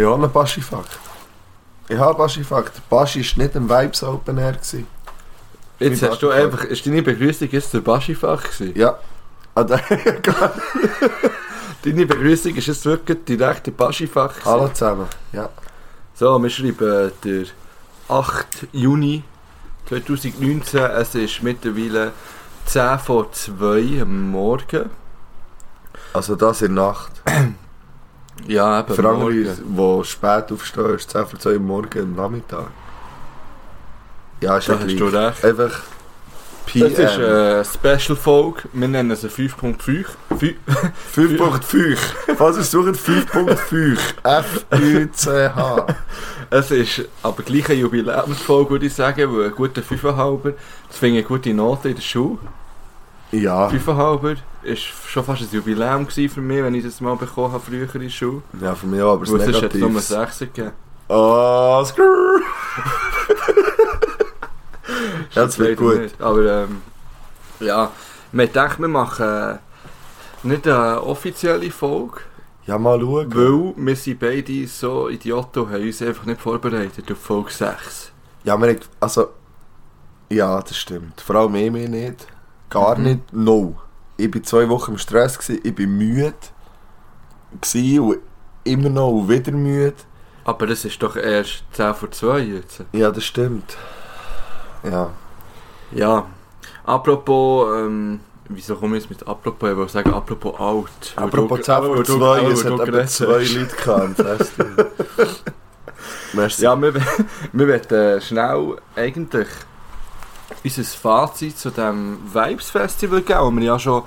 Ich habe einen Baschi-Fakt. Ich habe einen Baschi-Fakt. Der Baschi war nicht im Vibes Open Air. Gewesen. Jetzt hast du Baschi-Fakt. einfach, ist deine Begrüßung jetzt der Baschifach gewesen? Ja. Ah, da- Deine Begrüßung ist jetzt wirklich direkt der Baschifach gewesen? Hallo zusammen. Ja. So, wir schreiben der 8. Juni 2019. Es ist mittlerweile 10 vor 2 am Morgen. Also das in der Nacht. Ja, eben andere, morgen. die spät aufstehen, ist es 10 vor 2 Uhr morgen am Nachmittag. Ja, ist Da ja hast du recht. Einfach PM. Das ist eine Special-Folge. Wir nennen sie 5.5. Fü- 5.5. Was ist suchen? 5.5. F-U-C-H. Es ist aber gleich eine Jubiläumsfolge, würde ich sagen, weil ein guter 5,5. Das finde ich eine gute Note in der Schule. Ja. 5,5 ist schon fast ein Jubiläum für mich, wenn ich das mal bekommen habe, früher in der Schule. Ja, für mich auch, aber es Weil ist es ist jetzt nur negativ. 6 gegeben. Oh, skrrr. Ja, das wird gut. Nicht. Aber ähm, ja, wir denken, wir machen nicht eine offizielle Folge, Ja, mal schauen. weil wir sind beide so Idioten und haben uns einfach nicht vorbereitet auf Folge 6. Ja, wir also, ja, das stimmt. Vor allem ich mich nicht. Gar Mhm. nicht. No. Ich war zwei Wochen im Stress, gewesen, ich war müde. Gewesen und immer noch und wieder müde. Aber das ist doch erst 10 vor 2 jetzt. Ja, das stimmt. Ja. Ja, apropos, ähm, wieso komme ich jetzt mit apropos? Ich wollte sagen, apropos alt. Apropos du- 10 weil vor du- 2, weil es hat eben zwei. Leute Festival. Merci. Ja, wir, wir wollen schnell eigentlich unser Fazit zu dem Vibes Festival geben, das wir ja schon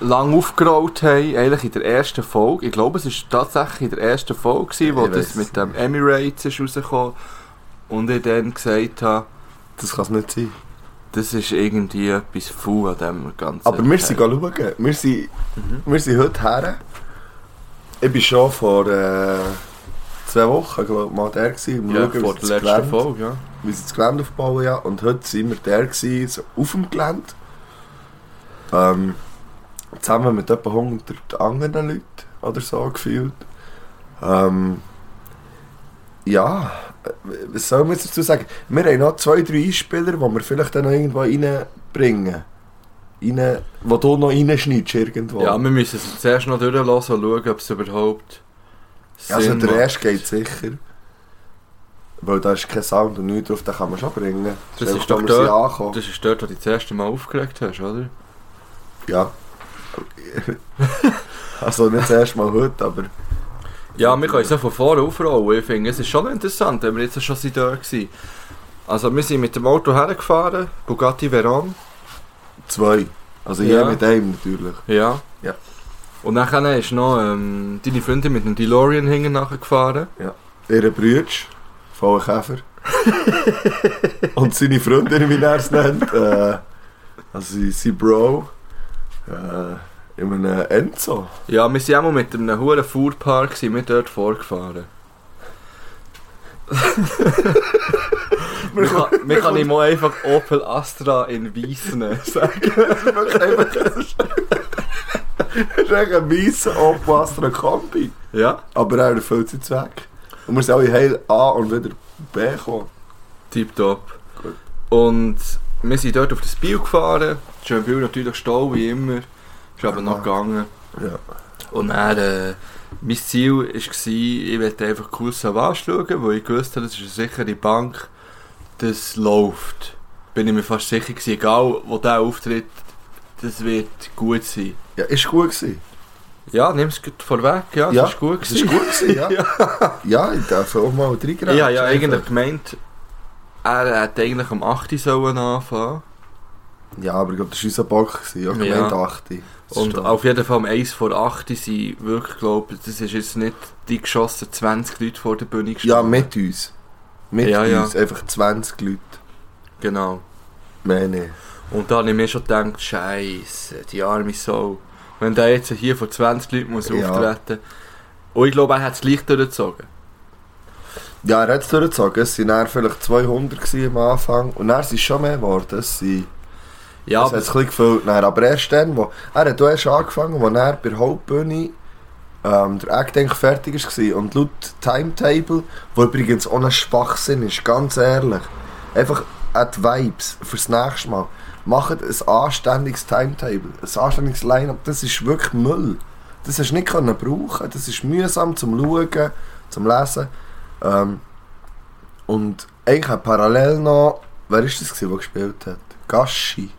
lange aufgerollt haben, eigentlich in der ersten Folge. Ich glaube, es war tatsächlich in der ersten Folge, gewesen, wo Ich das mit dem Emirates ist rausgekommen und ich dann gesagt habe, Das kann es nicht sein. das ist irgendwie etwas faul an dem Ganzen. Aber wir sind schauen. Wir sind, Mhm. wir sind heute her. Ich bin schon vor äh, zwei Wochen glaub, mal der gewesen, ja, schauen, vor der letzten Gelände- Folge, ja. wie sie das Gelände aufbauen. Ja. Und heute sind wir der gewesen, so auf dem Gelände. Ähm, zusammen mit etwa 100 anderen Leuten oder so gefühlt. Ähm, ja, was soll man jetzt dazu sagen? Wir haben noch zwei, drei Einspieler, die wir vielleicht dann noch irgendwo reinbringen. Rein, wo du noch reinschneidest irgendwo. Ja, wir müssen es zuerst noch durchlassen und schauen, ob es überhaupt also der erste geht sicher. Weil da ist kein Sound und nichts drauf, den kann man schon bringen. Das ist doch dort-. Das ist dort, wo du das erste Mal aufgeregt hast, oder? Ja. also nicht das erste Mal heute, aber Ja, wir können es ja von vorne aufrollen. Ich finde, es ist schon interessant, wenn wir jetzt schon sind dort waren. Also wir sind mit dem Auto hergefahren, Bugatti Veyron. zwei. Also Ja. ja. mit einem natürlich. Ja. Ja. Und dann ist noch ähm, deine Freundin mit einem DeLorean hinten nachgefahren. Ihre Brütsch, voller Käfer. und seine Freundin, wie er es nennt, äh, also sein- Bro, äh, in einem Enzo. Ja, wir sind auch mal mit einem hohen Fuhrpark sind wir dort vorgefahren. wir kann, wir kann ihm einfach Opel Astra in Weiss nehmen, sagen. Das ist ein Opel Astra Kombi. Ja, Aber er erfüllt seinen Zweck. Und wir sind alle heil A und wieder B gekommen. tipptopp. Gut. Und wir sind dort auf das Biel gefahren. Schönbühl natürlich Stau, wie immer. Ist aber noch gegangen. Ja. Und dann, äh, mein Ziel war, ich wollte einfach cool Savage schauen, weil ich gewusst habe, das ist eine sichere Bank, das läuft. Bin ich mir fast sicher gewesen, egal wo der auftritt, das wird gut sein. Ja, ist gut gewesen. Ja, nimm es vorweg, ja, Ja, ist gut Es ist gut gewesen, ja. ja. ich darf auch mal reingreifen. Habe ja eigentlich gemeint, er hätte eigentlich am 8. sollen anfangen Ja, aber ich glaube, das war unser Bock. gewesen. Ja, Ja. gemeint 8. Das Und ist doch- auf jeden Fall um 1 vor 8 sind wirklich, glaube das ist jetzt nicht die geschossen 20 Leute vor der Bühne Ja, mit uns. Mit Ja, ja. uns. Einfach 20 Leute. Genau. Nicht. Und da habe ich mir schon gedacht, Scheiße, die arme Sau. Wenn der jetzt hier vor 20 Leuten muss Ja. auftreten Und ich glaube, er hat es gleich durchgezogen. Ja, er hat es durchgezogen. Es waren vielleicht 200 gewesen am Anfang. Und dann sind es schon mehr geworden. Es sind, Ja, das hat es ein bisschen gefüllt. Dann. Aber erst dann, wo... Er hat erst angefangen, wo er bei der Hauptbühne ähm, der Act eigentlich fertig war. Und laut Timetable, wo übrigens ohne Schwachsinn ist, ganz ehrlich, einfach die Vibes fürs nächste Mal. Macht ein anständiges Timetable, ein anständiges Line-Up. Das ist wirklich Müll. Das hast du nicht können brauchen. Das ist mühsam zum Schauen, zum Lesen. Ähm, und eigentlich parallel noch, wer ist das, gewesen, der gespielt hat? Gaschi?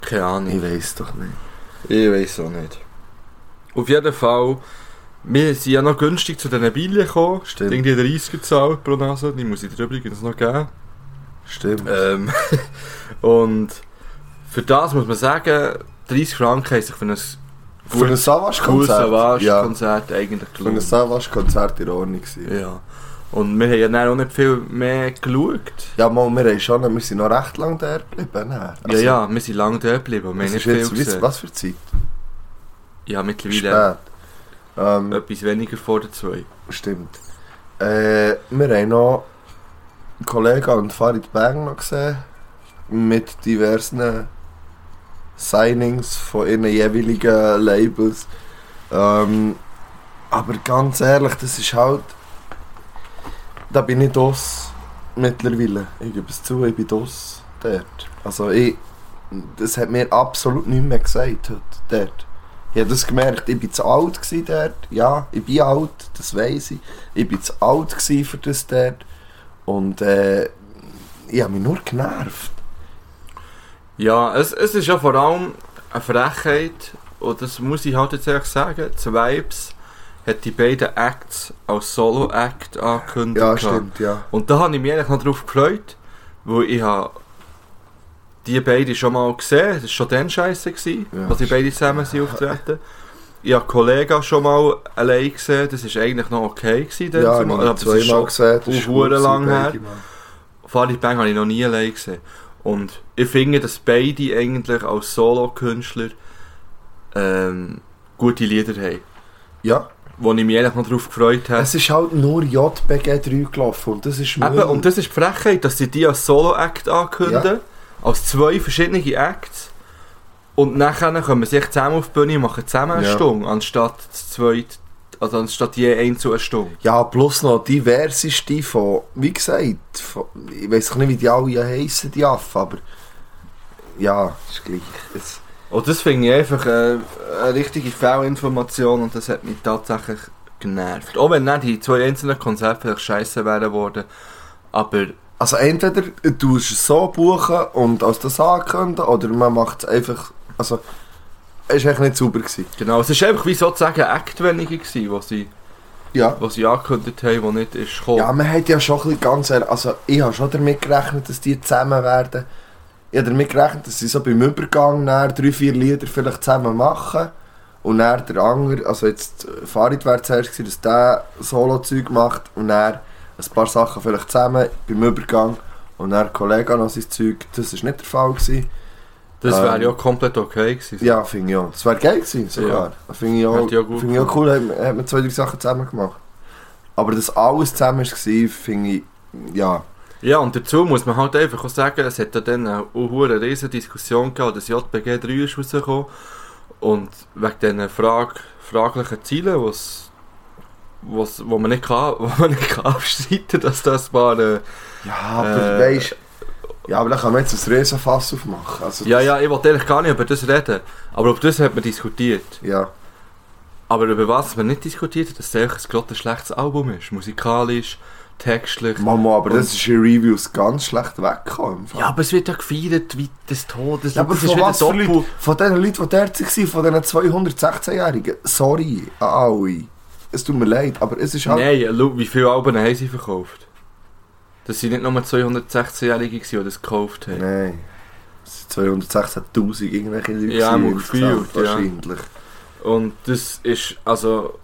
Keine Ahnung. Ich weiß doch nicht. Ich weiß auch nicht. Auf jeden Fall, wir sind ja noch günstig zu diesen Bilen gekommen. Stimmt. Irgendwie 30 gezahlt pro Nase, die muss ich dir übrigens noch geben. Stimmt. Ähm, und für das muss man sagen, 30 Franken haben sich für ein Für ein Savage-Konzert? Ja, eigentlich für ein gelohnt. Savage-Konzert in Ordnung gewesen. Ja. Und wir haben ja dann auch nicht viel mehr geschaut. Ja, mal, wir, haben schon, wir sind noch recht lange da geblieben. dann. ja, ja, wir sind lange dort geblieben. Wir Was haben nicht viel jetzt, was für Zeit? Ja, mittlerweile Spät. Ähm, etwas weniger vor den zwei. Stimmt. Äh, wir haben noch Kollega und Farid Bang noch gesehen. Mit diversen Signings von ihren jeweiligen Labels. Ähm, aber ganz ehrlich, das ist halt. Da bin ich DOS mittlerweile. Ich gebe es zu, ich bin DOS dort. Also ich. Das hat mir absolut nichts mehr gesagt heute dort. Ich habe das gemerkt, ich war zu alt dort. Ja, ich bin alt, das weiß ich. Ich war zu alt für das dort. Und äh, ich habe mich nur genervt. Ja, es, es ist ja vor allem eine Frechheit, und das muss ich halt jetzt ehrlich sagen, die Vibes hat die beiden Acts als Solo-Act angekündigt. Ja, stimmt, ja. Und da habe ich mich eigentlich noch drauf gefreut, weil ich habe die beiden schon mal gesehen, das war schon dann scheiße, gewesen, Ja, als die beiden zusammen sind auftreten. Ich habe Kollegen schon mal allein gesehen, das war eigentlich noch okay gewesen. Ja, ich habe zweimal schon gesehen. das ist gut lang her. Farid Bang habe ich noch nie allein gesehen. Und ich finde, dass beide eigentlich als Solo-Künstler ähm, gute Lieder haben. Ja, Wo ich mich eigentlich noch darauf gefreut habe. es ist halt nur JBG 3 gelaufen und das ist Eben, und das ist die Frechheit, dass sie die als Solo-Act ankündigen. Als zwei verschiedene Acts. Und nachher kommen sie sich zusammen auf die Bühne und machen zusammen eine Ja. Stunde, anstatt zu zweit, also anstatt je einzeln eine Stunde. Ja, plus noch diverseste von, wie gesagt, von, ich weiß nicht, wie die alle heissen, die Affen, aber ja, ist gleich. Es, Und das finde ich einfach äh, eine richtige Fehlinformation und das hat mich tatsächlich genervt. Auch wenn nicht die zwei einzelnen Konzerte vielleicht scheiße wären worden, aber also entweder du es so buchen und als das ankündigen, oder man macht es einfach, also, es war nicht sauber. Gewesen. genau, es war einfach wie sozusagen Act weniger gewesen, wo sie, Ja. sie angekündigt haben, wo nicht ist gekommen. Ja, man hat ja schon ein bisschen ganz ehrlich, also ich habe schon damit gerechnet, dass die zusammen werden. Ich habe damit gerechnet, dass sie so beim Übergang drei, vier Lieder vielleicht zusammen machen. Und dann der andere, also jetzt äh, Farid wäre zuerst gewesen, dass der Solo-Zeug macht und dann ein paar Sachen vielleicht zusammen beim Übergang und dann Kollege noch sein Zeug. Das war nicht der Fall. Gewesen. Das wäre ähm, ja komplett okay gewesen. Ja, finde ich auch. Das wäre geil gewesen, sogar. Finde ich auch, auch gut finde ich auch cool, hat, hat man zwei, drei Sachen zusammen gemacht. Aber dass alles zusammen war, finde ich, ja... Ja, und dazu muss man halt einfach auch sagen, es hat ja dann eine hohe riesen Diskussion gegeben, dass JPG 3 ist rausgekommen und wegen diesen Frag fraglichen Zielen, was, was, wo man nicht kann, wo man nicht kann abstreiten, dass das mal äh, Ja, aber Äh, weißt Ja, aber da kann man jetzt ein Riesenfass aufmachen. Also Ja, das- ja, ich wollte eigentlich gar nicht über das reden, aber über das hat man diskutiert. Ja. Aber über was man nicht diskutiert hat, dass es ein gerade ein schlechtes Album ist, musikalisch, textlich. Mama, aber das ist in Reviews ganz schlecht weggekommen. Ja, aber es wird ja gefeiert wie des Todes. Ja, aber das von was Doppel- Leuten? Von den Leuten, die dort waren, von diesen 216-Jährigen. Sorry an alle. Es tut mir leid, aber es ist halt... Nein, schau, wie viele Alben haben sie verkauft? Das sind nicht nur 216-Jährige, gewesen, die das gekauft haben. Nein. Es sind 216'000 irgendwelche Leute. Ja, gefühlt, insgesamt, ja. Wahrscheinlich. Und das ist, also,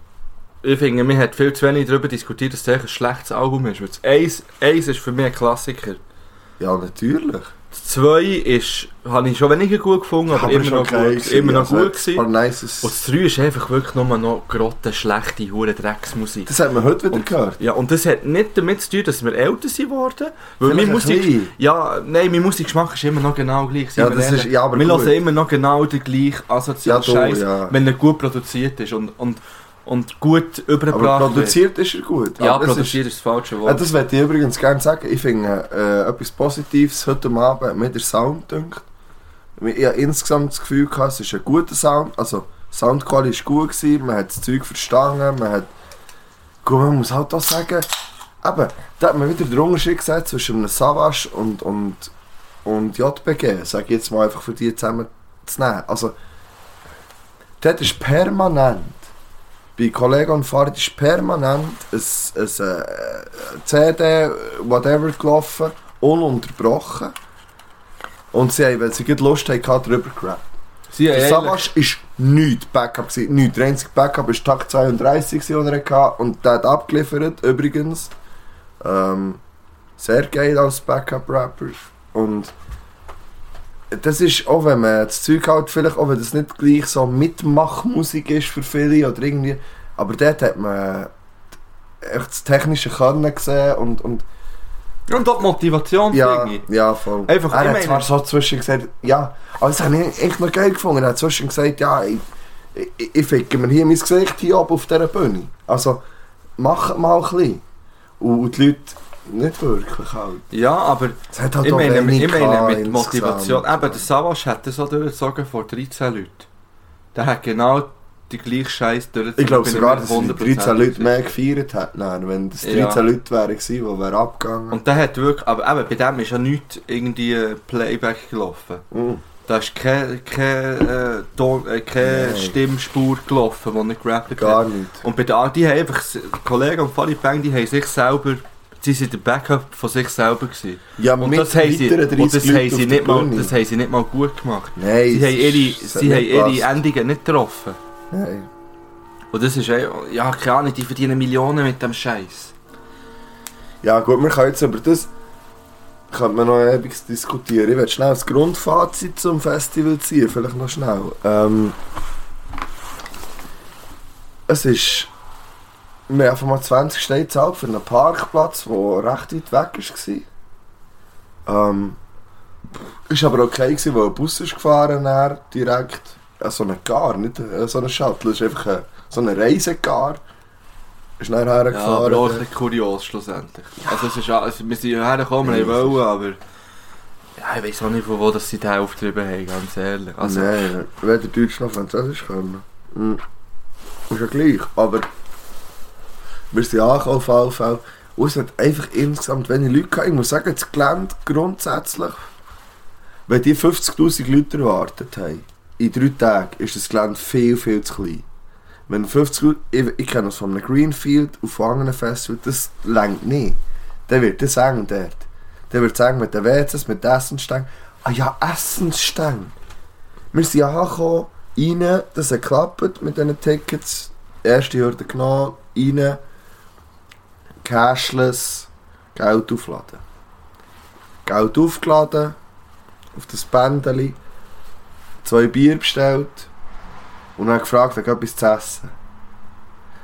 ich finde, man hat viel zu wenig darüber diskutiert, dass eigentlich ein schlechtes Album ist. Weil das Eins, Eins ist für mich ein Klassiker. Ja, natürlich. Das Zwei ist, habe ich schon weniger gut gefunden, aber, immer, schon noch geil gut, immer noch ja. gut gewesen. Und das Drei ist einfach wirklich nur noch grotte, schlechte, hure Drecksmusik. Das hat man heute wieder Und- gehört. Ja, und das hat nicht damit zu tun, dass wir älter sind worden. Weil meine ein Musik, ja, nein, mein Musikgeschmack ist immer noch genau gleich. Ja, das ist, ja, aber wir hören immer noch genau den gleichen Ja, asozialen Scheiß, ja. wenn er gut produziert ist. Und, und und gut Aber übergebracht wird. produziert ist er gut. Ja, Aber produziert ist das falsche Wort. das möchte ich übrigens gerne sagen. Ich finde äh, etwas Positives heute Abend mir der Sound dünkt. Ich habe insgesamt das Gefühl gehabt, es ist ein guter Sound. Also, Soundqualität war gut, gewesen, man hat das Zeug verstanden, man hat... Gut, man muss halt auch sagen, eben, da hat man wieder den Unterschied gesehen zwischen einem Savage und, und, und JBG, sage ich jetzt mal einfach für die zusammen zu nehmen. Also, dort ist permanent, bei Kollegen und Fahrrad ist permanent ein, ein, äh, CD, whatever gelaufen, ununterbrochen. Und sie haben, wenn sie gut Lust hatten, drüber gerappt. Sie Der haben Savage ist nichts Backup gewesen. Nichts. Der einzige Backup war Tag 32, gewesen, den er hatte. Und der hat abgeliefert, übrigens. Ähm, sehr geil als Backup-Rapper. Und das ist auch, wenn man das Zeug halt vielleicht, auch wenn das nicht gleich so Mitmachmusik ist für viele oder irgendwie, aber dort hat man echt das technische Können gesehen und, und Und auch die Motivation, ja, ich. ja, voll. Einfach, er hat meine- zwar so zwischen gesagt, ja, aber das habe ich echt noch geil gefunden. Er hat zwischen gesagt, ja, ich, ich, ich ficke mir hier mein Gesicht hier ab auf dieser Bühne. Also, macht mal ein bisschen. Und die Leute nicht wirklich halt. Ja, aber Es hat halt ich meine, ich meine mit. Motivation. Eben, der Savas hat das so durchgezogen vor 13 Leuten. Der hat genau die gleiche Scheiß durchgezogen. Ich glaube sogar, dass die 13 100% Leute mehr gefeiert nein, wenn das 13 Ja. Leute wären gewesen, die wären abgegangen. Und der hat wirklich, aber eben, bei dem ist ja nichts irgendwie Playback gelaufen. Mhm. Da ist keine, keine, äh, äh, keine Nein. Stimmspur gelaufen, die nicht gerappt hat. Gar nicht. Und bei der, die haben einfach, die Kollegen und Funny Bang, die haben sich selber, sie sind der Backup von sich selber gewesen. Ja, Und mit das haben sie, und 30 das haben sie nicht mal, das haben sie nicht mal gut gemacht. Nein, Sie haben ihre, sie haben nicht ihre. Endungen nicht getroffen. Nein. Und das ist, eh- ja, keine Ahnung, die verdienen Millionen mit dem Scheiß. Ja gut, wir können jetzt über das könnte man noch ewig diskutieren. Ich werde schnell das Grundfazit zum Festival ziehen, vielleicht noch schnell. Ähm, es ist... Wir haben einfach mal 20 Steine gezahlt für einen Parkplatz, der recht weit weg war. Ähm, ist aber okay gewesen, weil ein Bus ist gefahren dann direkt. Ja, so ein Gar, nicht äh, so ein Shuttle, es ist einfach ein, so ein Reisegar. Ist dann Ja, hergefahren. aber auch ein bisschen kurios schlussendlich. Also, es ist, also wir sind hierher gekommen, wir Ja, wollen, aber... Ja, ich weiß auch nicht, von wo dass sie den aufgetrieben haben, ganz ehrlich. Also, Nein, weder Deutsch noch Französisch können. Mhm. Ist ja gleich, aber wir sind angekommen auf Fälle. Und es hat einfach insgesamt wenig Leute gehabt. Ich muss sagen, das Gelände grundsätzlich, wenn die 50'000 Leute erwartet haben, in drei Tagen ist das Gelände viel, viel zu klein. Wenn 50 Leute, ich, ich kenne es von einem Greenfield und von anderen Festivals, das längt nicht. Dann wird das eng dort. Dann wird es eng mit den WCs, mit den Essensstängen. Ah ja, Essensstänge. Wir sind angekommen, rein, das hat geklappt mit diesen Tickets. Erste Hürde genommen, rein, cashless, Geld aufladen. Geld aufgeladen, auf das Bändeli, zwei Bier bestellt und dann gefragt, ob etwas zu essen.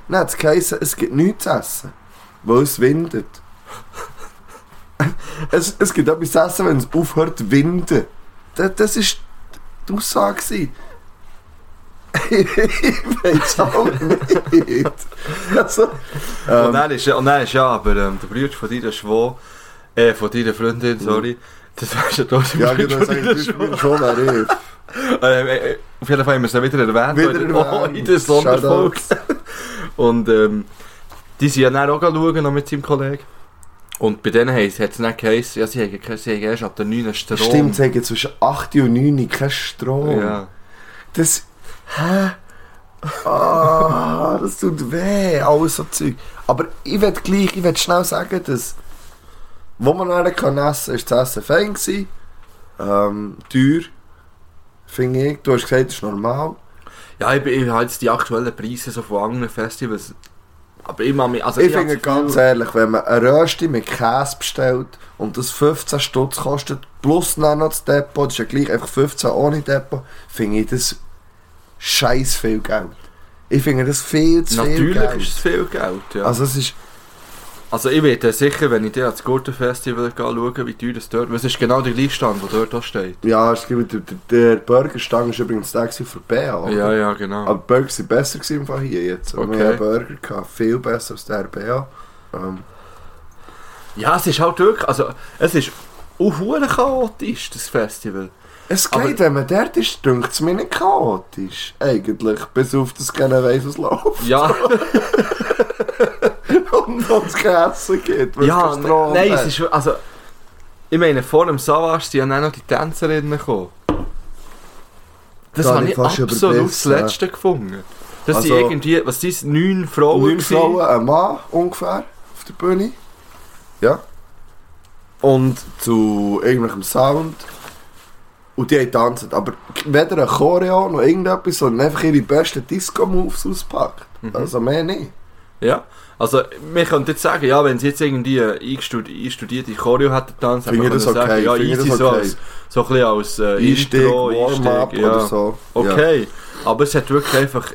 Dann hat es geheißen, es gibt nichts zu essen, weil es windet. es, es gibt etwas zu essen, wenn es aufhört zu winden. Das, ist die Aussage. ich weiß auch nicht. Also, und, ähm, dann ist, und dann ist ja, aber ähm, der Bruder von deiner Schwo, äh, von deiner Freundin, sorry, das weißt du doch, ja, genau, sag ich schon, wer ich. Äh, äh, auf jeden Fall haben wir es ja wieder erwähnt, Wieder erwähnt. in der Sonderfolge. Und ähm, die sind ja dann auch schauen, noch mit seinem Kollegen. Und bei denen hat es dann geheißen, ja, sie haben, sie haben erst ab der 9. Strom. Stimmt, sie haben zwischen 8 und 9 kein Strom. Ja. Das. Hä? Ah, das tut weh, alles so Zeug. Aber ich will gleich, ich will schnell sagen, dass. Wo man dann kann essen kann, ist das Essen fein gewesen. Ähm, teuer. Finde ich. Du hast gesagt, das ist normal. Ja, ich, ich habe jetzt die aktuellen Preise so von anderen Festivals. Aber immer mich, also ich finde ganz ehrlich, wenn man eine Rösti mit Käse bestellt und das 15 Stutz kostet, plus dann noch das Depot, das ist ja gleich einfach 15 ohne Depot, finde ich das scheiß viel Geld. Ich finde das viel zu viel Natürlich Geld. ist es viel Geld, ja. Also es ist... Also ich werde sicher, wenn ich dir ans Gurtenfestival gehe, schauen, wie teuer das dort... Was ist genau der gleiche Stand, der dort auch steht? Ja, es gibt, der, der Burgerstang ist übrigens der für BA, oder? Ja, ja, genau. Aber die Burger sind besser gewesen von hier jetzt. Okay. Wir haben Burger gehabt, viel besser als der BA. Ähm, Ja, es ist halt wirklich... Also, es ist auch chaotisch, das Festival. Es Aber- geht, wenn man dort ist, dünkt es mir nicht chaotisch. Eigentlich, bis auf das keiner weiss, was läuft. Ja, Und was es gegessen gibt. ja, kein Strom nein, hat. es ist... Also, ich meine, vor dem Savage sind ja noch die Tänzerinnen gekommen. Das Da habe ich absolut das. Letzte gefunden. Das Also- sind irgendwie... Was sind es? Neun Frauen Neun. Frauen, ein Mann ungefähr auf der Bühne. Ja. Und zu irgendwelchem Sound. Und die haben tanzt. Aber weder ein Choreo noch irgendetwas, sondern einfach ihre besten Disco-Moves auspackt. Mhm. Also mehr nicht. Ja, also wir können jetzt sagen, ja, wenn sie jetzt irgendwie einstudierte Choreo hätten ich das können wir okay, sagen, ja, finde ich easy das so, okay. als, so ein bisschen als äh, Einstieg, Intro, Warm-up ja. oder so. Ja. Okay, aber es hat wirklich einfach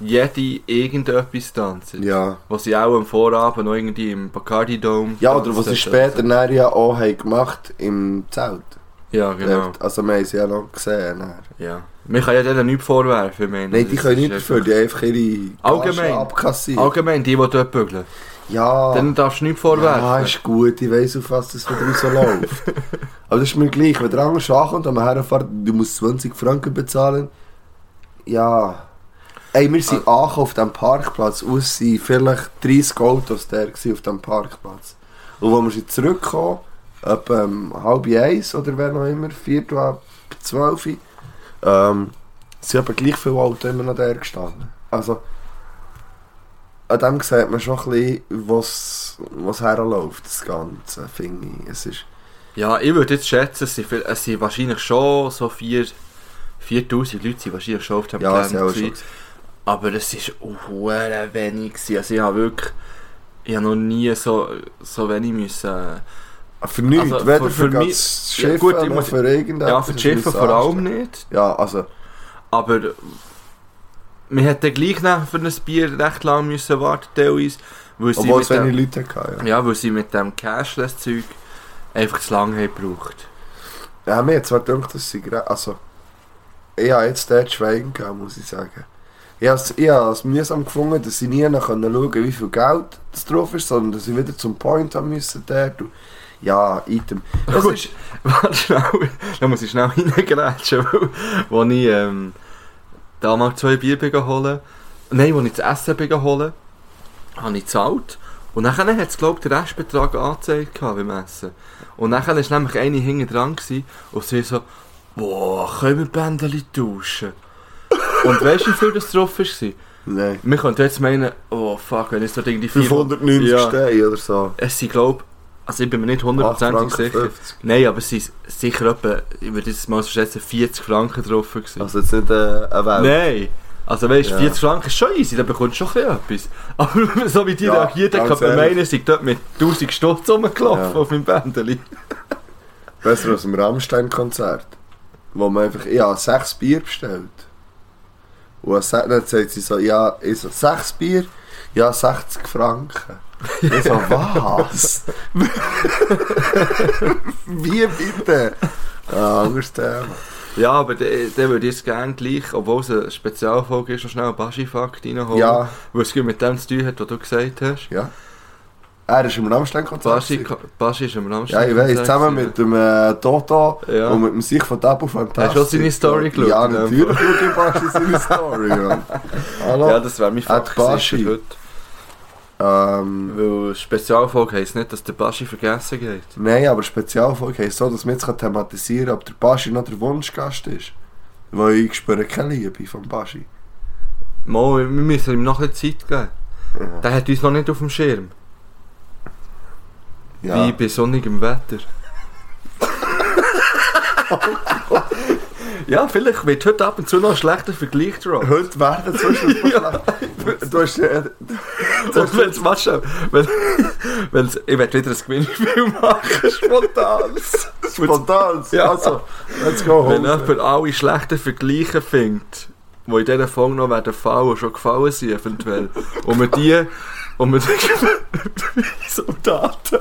jede irgendetwas tanzen. Ja. Was sie auch am Vorabend noch irgendwie im Bacardi Dome Ja, oder was sie tanzt später dann ja auch haben gemacht im Zelt. Ja, genau. Dort. Also wir haben sie ja noch gesehen. Dann. Ja. Wir können ja denen nichts vorwerfen, ich meine. Nein, die können ist nicht dafür, die haben einfach ihre Allgemein. Abkassiert. Allgemein, die, die dort bügeln. ja. Dann darfst du nichts vorwerfen. Ja, ist gut, ich weiss, auf was das wieder rausläuft. Aber das ist mir gleich, wenn der andere ankommt und herfährt, du musst 20 Franken bezahlen. Ja. Ey, wir sind Ah. auf dem Parkplatz, aus sind vielleicht 30 Autos der auf dem Parkplatz. Und wo wir sind etwa um, halb eins oder wer noch immer, viertel ab zwölf, ähm, sind aber gleich viele Autos immer noch der gestanden. Also, an dem sieht man schon ein bisschen, was, was herläuft, das Ganze, finde ich. Es ist, Ja, ich würde jetzt schätzen, es sind, viel- es sind wahrscheinlich schon so 4 4000 Leute sind wahrscheinlich schon auf dem ja, Camp gewesen. Aber es ist hure wenig gewesen. Also ich habe wirklich, ich habe noch nie so, so wenig müssen... Für nichts, Also, weder für- für, für mich- das Ja, gut, noch muss- für irgendetwas. Ja, für die Schiffe vor allem nicht. Ja, also, Aber wir hätten gleich noch für ein Bier recht lange müssen warten, teilweise. Weil sie, obwohl mit es wenig dem, Leute hatten. Ja. ja, weil sie mit dem Cashless-Zeug einfach zu lange haben gebraucht. ja, mir hat zwar gedacht, dass sie also, ich habe jetzt dort Schweigen gehabt, muss ich sagen. Ich habe es, ich habe es mühsam gefunden, dass sie nie schauen konnten, wie viel Geld das drauf ist, sondern dass sie wieder zum Point haben müssen dort. Und, ja, Item. Es Gut. ist, Warte schnell, da muss ich schnell reingrätschen, weil ich ähm, damals zwei Bier holen, nein, als ich das Essen holen, habe ich gezahlt und dann hat es glaube ich den Restbetrag angezeigt beim Essen. Und dann war nämlich eine hinten dran gewesen, und sie so, boah, können wir Bändeli tauschen? und weißt du, wie viel das drauf war? nein, Wir könnten jetzt meinen, oh fuck, wenn es dort irgendwie 590 Ja. Steine oder so. Es sind glaube also ich bin mir nicht hundertprozentig 8,50 sicher. Franken. Nein, aber es sind sicher etwa, ich würde jetzt mal so schätzen, 40 Franken drauf gewesen. Also jetzt nicht äh, eine Welt. Nein! Also weißt du, Ja. 40 Franken ist schon easy, da bekommst du schon etwas. Aber so wie die Ja, reagiert kann man meinen, sie dort mit 1000 Stutz rumgelaufen Ja. auf meinem Bändeli. Besser als im Rammstein-Konzert. Wo man einfach, ich habe sechs Bier bestellt. Und dann sagt- dann sagt sie so, ja, ich so, sechs Bier? Ja, 60 Franken. Ich so, was? Wie bitte? Ja, anderes Thema. Ja, aber der würde ich jetzt gerne gleich, obwohl es eine Spezialfolge ist, noch schnell einen Baschi-Fakt reinholen. Ja, Weil es mit dem zu tun hat, was du gesagt hast. ja. Er ist im Rammstein-Konzert. Baschi. Baschi ist am Ja, Rammstein. ich weiß, zusammen mit dem äh, Toto Ja. und mit dem Sich von Tabu Fantastic. Hast du auch seine Story geschaut, Ja, natürlich schaue ich Baschi seine Story. Ja. Hallo? Ja, das wäre mein Fakt Baschi. heute. Ähm, Weil Spezialfolge heisst nicht, dass der Baschi vergessen geht. Nein, aber Spezialfolge heisst so, dass wir jetzt thematisieren können, ob der Baschi noch der Wunschgast ist. Weil ich spüre keine Liebe vom Baschi. Mo, wir müssen ihm noch ein bisschen Zeit geben. Der hat uns noch nicht auf dem Schirm. Ja. Wie bei sonnigem Wetter. ja, vielleicht wird heute ab und zu noch ein schlechter Vergleich drauf. Heute werden zwischen Du hast äh, Und wenn's, warte wenn, wenn's, ich werde wieder ein Gewinnspiel machen, spontan. spontan. Ja. Also, let's go Wenn home. jemand alle schlechten Vergleiche findet, die in dieser Folge noch werden fallen, schon gefallen sind eventuell, und wir die und mit Soldaten.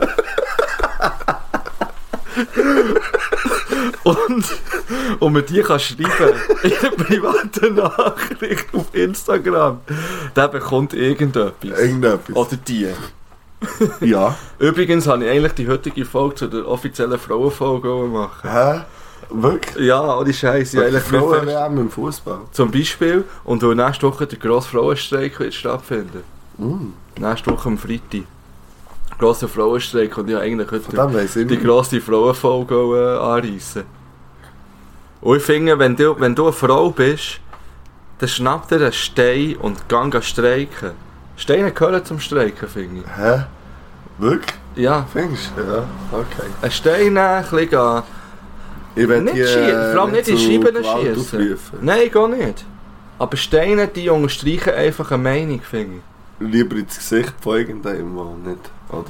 Und, und mit die kannst schreiben in einer privaten Nachricht auf Instagram. Der bekommt irgendetwas. Irgendetwas. Oder die. Ja. Übrigens habe ich eigentlich die heutige Folge zu der offiziellen Frauenfolge machen. Hä? Wirklich? Ja, ohne Scheiß. Ja, eigentlich viel fest- Frauen-WM im Fußball. Zum Beispiel, und weil nächste Woche der grosse Frauenstreik wird stattfinden. Mm. Nächste Woche am Freitag. Grosser Frauenstreik und ich habe eigentlich heute die nicht. grosse Frauenfolge äh, anreissen. Und ich finde, wenn du, wenn du eine Frau bist, dann schnapp dir einen Stein und gang an streiken. Steine gehören zum Streiken, finde ich. Hä? Wirklich? Ja, Findest du? Ja, okay. einen Stein ein bisschen gehen. Ich will Nicht die, schießen, äh, vor allem nicht in Scheiben schießen. Nein, gar nicht. Aber Steine, die unterstreichen einfach eine Meinung, finde Lieber ins Gesicht von irgendeinem, mal nicht, oder?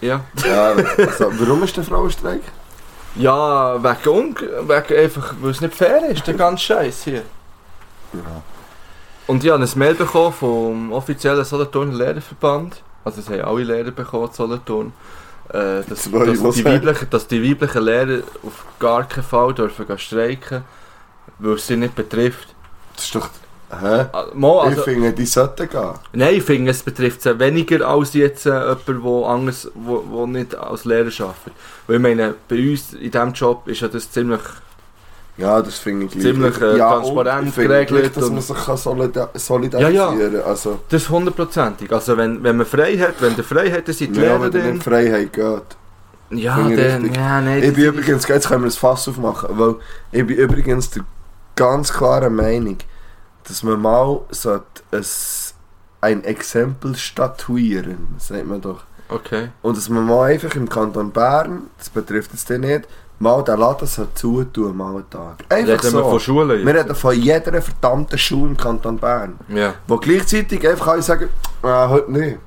ich. Ja. Ja, also, warum ist der Frauenstreik? Ja, wegen, un wegen einfach, weil es nicht fair ist, der ganze Scheiß hier. Ja. Und ich habe ein Mail bekommen vom offiziellen Solothurner Lehrerverband. Also es haben alle Lehrer bekommen, Solothurn. Äh, dass, dass, die weiblichen, dass die weiblichen Lehrer auf gar keinen Fall dürfen streiken weil es sie nicht betrifft. Das ist doch... Hä? Ah, Mal, ich also, finde, die sollten gehen. nein, ich finde, es betrifft sie weniger als jetzt äh, jemand, der anders, wo, wo nicht als Lehrer arbeitet. Weil ich meine, bei uns in diesem Job ist ja das ziemlich... Ja, das finde ich. Ziemlich, äh, ja, transparent ich geregelt dass man sich kann solida solidarisieren kann. Also, Das ist hundertprozentig. Also wenn, wenn man frei hat, wenn der frei hat, dann sind die ja, wenn Lehrer in Freiheit geht. Ja, ich dann, ja, nein. Ich bin übrigens, jetzt können wir das Fass aufmachen, weil ich bin übrigens der ganz klaren Meinung, dass man mal sollte ein, ein Exempel statuieren, sagt man doch. Okay. Und dass man mal einfach im Kanton Bern, das betrifft es den nicht, mal den Laden so zutun, mal einen Tag. Einfach Reden wir von so. Schulen Wir jetzt? reden von jeder verdammten Schule im Kanton Bern. Ja. Wo gleichzeitig einfach alle sagen, ah, heute nicht.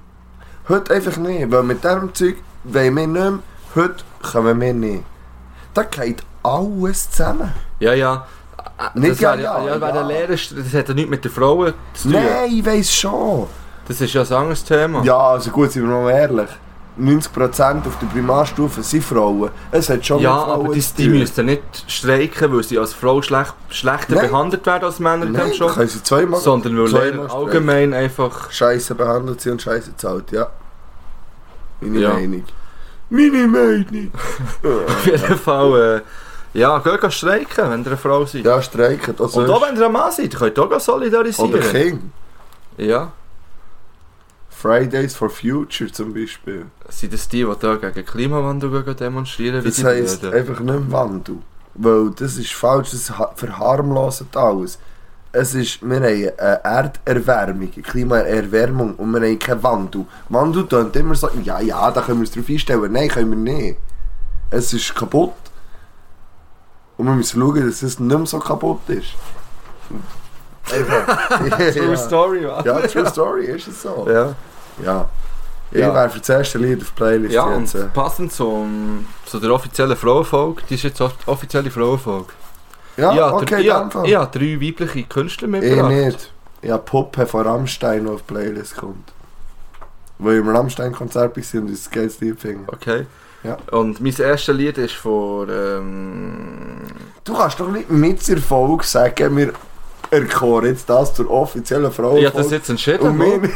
Heute einfach nicht, weil mit diesem Zeug wollen wir nicht mehr, heute kommen wir nicht. Da geht alles zusammen. Ja, ja. Nicht das ja, ja, ja, ja. der Lehrer, das hat ja nichts mit den Frauen zu tun. Nein, ich weiss schon. Das ist ja ein anderes Thema. Ja, also gut, sind wir mal ehrlich. 90% auf der Primarstufe sind Frauen. Es hat schon Ja, Frauen aber die, die tun. müssten nicht streiken, weil sie als Frau schlecht, schlechter Nein. behandelt werden als Männer in Nein, Job. können sie zweimal, Sondern weil zweimal Lehrer allgemein einfach... Scheiße behandelt sind und Scheiße zahlt, ja. Meine Ja. Meinung. Meine Meinung. Auf jeden Fall... Äh, ja, geht streiken, wenn ihr eine Frau seid. ja, streiken. Also Und auch wenn ihr ein Mann seid, könnt ihr auch solidarisieren. Oder King. Ja. Fridays for Future zum Beispiel. Sind das die, die da gegen Klimawandel demonstrieren? Das heisst Blöden? einfach nicht Wandel. Weil das ist falsch, das ha- verharmloset alles. Es ist, wir haben eine Erderwärmung, eine Klimaerwärmung und wir haben keinen Wandel. Wandel tönt immer so, ja, ja, da können wir uns drauf einstellen. Nein, können wir nicht. Es ist kaputt. Und wir müssen schauen, dass es nicht mehr so kaputt ist. True ja. Story, wa? ja, true story, ist es so. Ja. Ja. Ich Ja. wäre für das erste Lied auf die Playlist Ja, jetzt. äh. und passend zum, zu der offiziellen Frauenfolge, die ist jetzt off- offizielle Frauenfolge. Ja, ich habe okay, ich Fall. ich habe drei weibliche Künstler Ich mitgebracht. nicht. Ich habe Puppe von Rammstein, die auf die Playlist kommt. Weil ich im Rammstein-Konzert war und das geiles Lied finde. Okay. Ja. Und mein erstes Lied ist von... Ähm, Du kannst doch nicht mit der Folge sagen, wir erkoren jetzt das zur offiziellen Frau. ich habe das jetzt entschieden. und.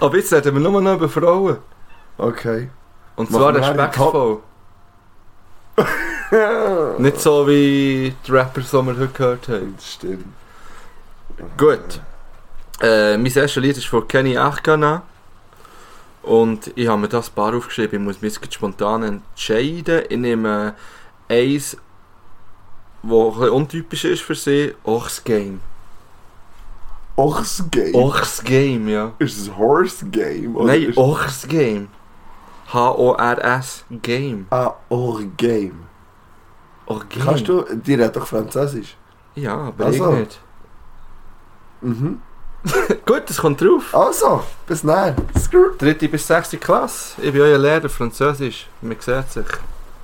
Aber jetzt reden wir nur noch über Frauen. Okay. Und zwar respektvoll. Nicht so wie die Rappers, die wir heute gehört haben. Das stimmt. Gut. Äh, mein erstes Lied ist von Kenny Achgana. Und ich habe mir das paar aufgeschrieben. Ich muss mich jetzt spontan entscheiden. Ich nehme eins, das ein untypisch ist für sie. Ochs Game. Ochs Game. Ochs Game, ja. Ist es Horse Game? oder Nein, Ochs Game. H-O-R-S Game. Ah, Och Game. Och Game. Kannst du... Die redet doch Französisch. Ja, aber Also. ich nicht. Mhm. Gut, das kommt drauf. Also, bis dann. Skrrt. Dritte bis sechste Klasse. Ich bin euer Lehrer Französisch. Man sieht sich.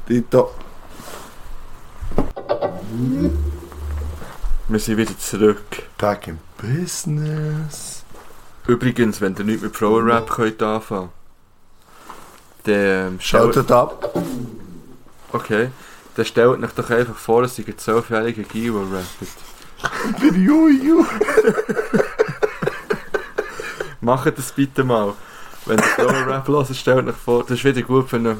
Dito. Wir sind wieder zurück. Back in business. Übrigens, wenn ihr nicht mit Frauenrap könnt anfangen dann ähm, Schaut das ab. okay, dann stellt euch doch einfach vor, dass ihr ein zwölfjähriger Guy, der rappt. Juju. Macht das bitte mal. Wenn ihr Frauenrap hört, stellt euch vor, das ist wieder gut für eine,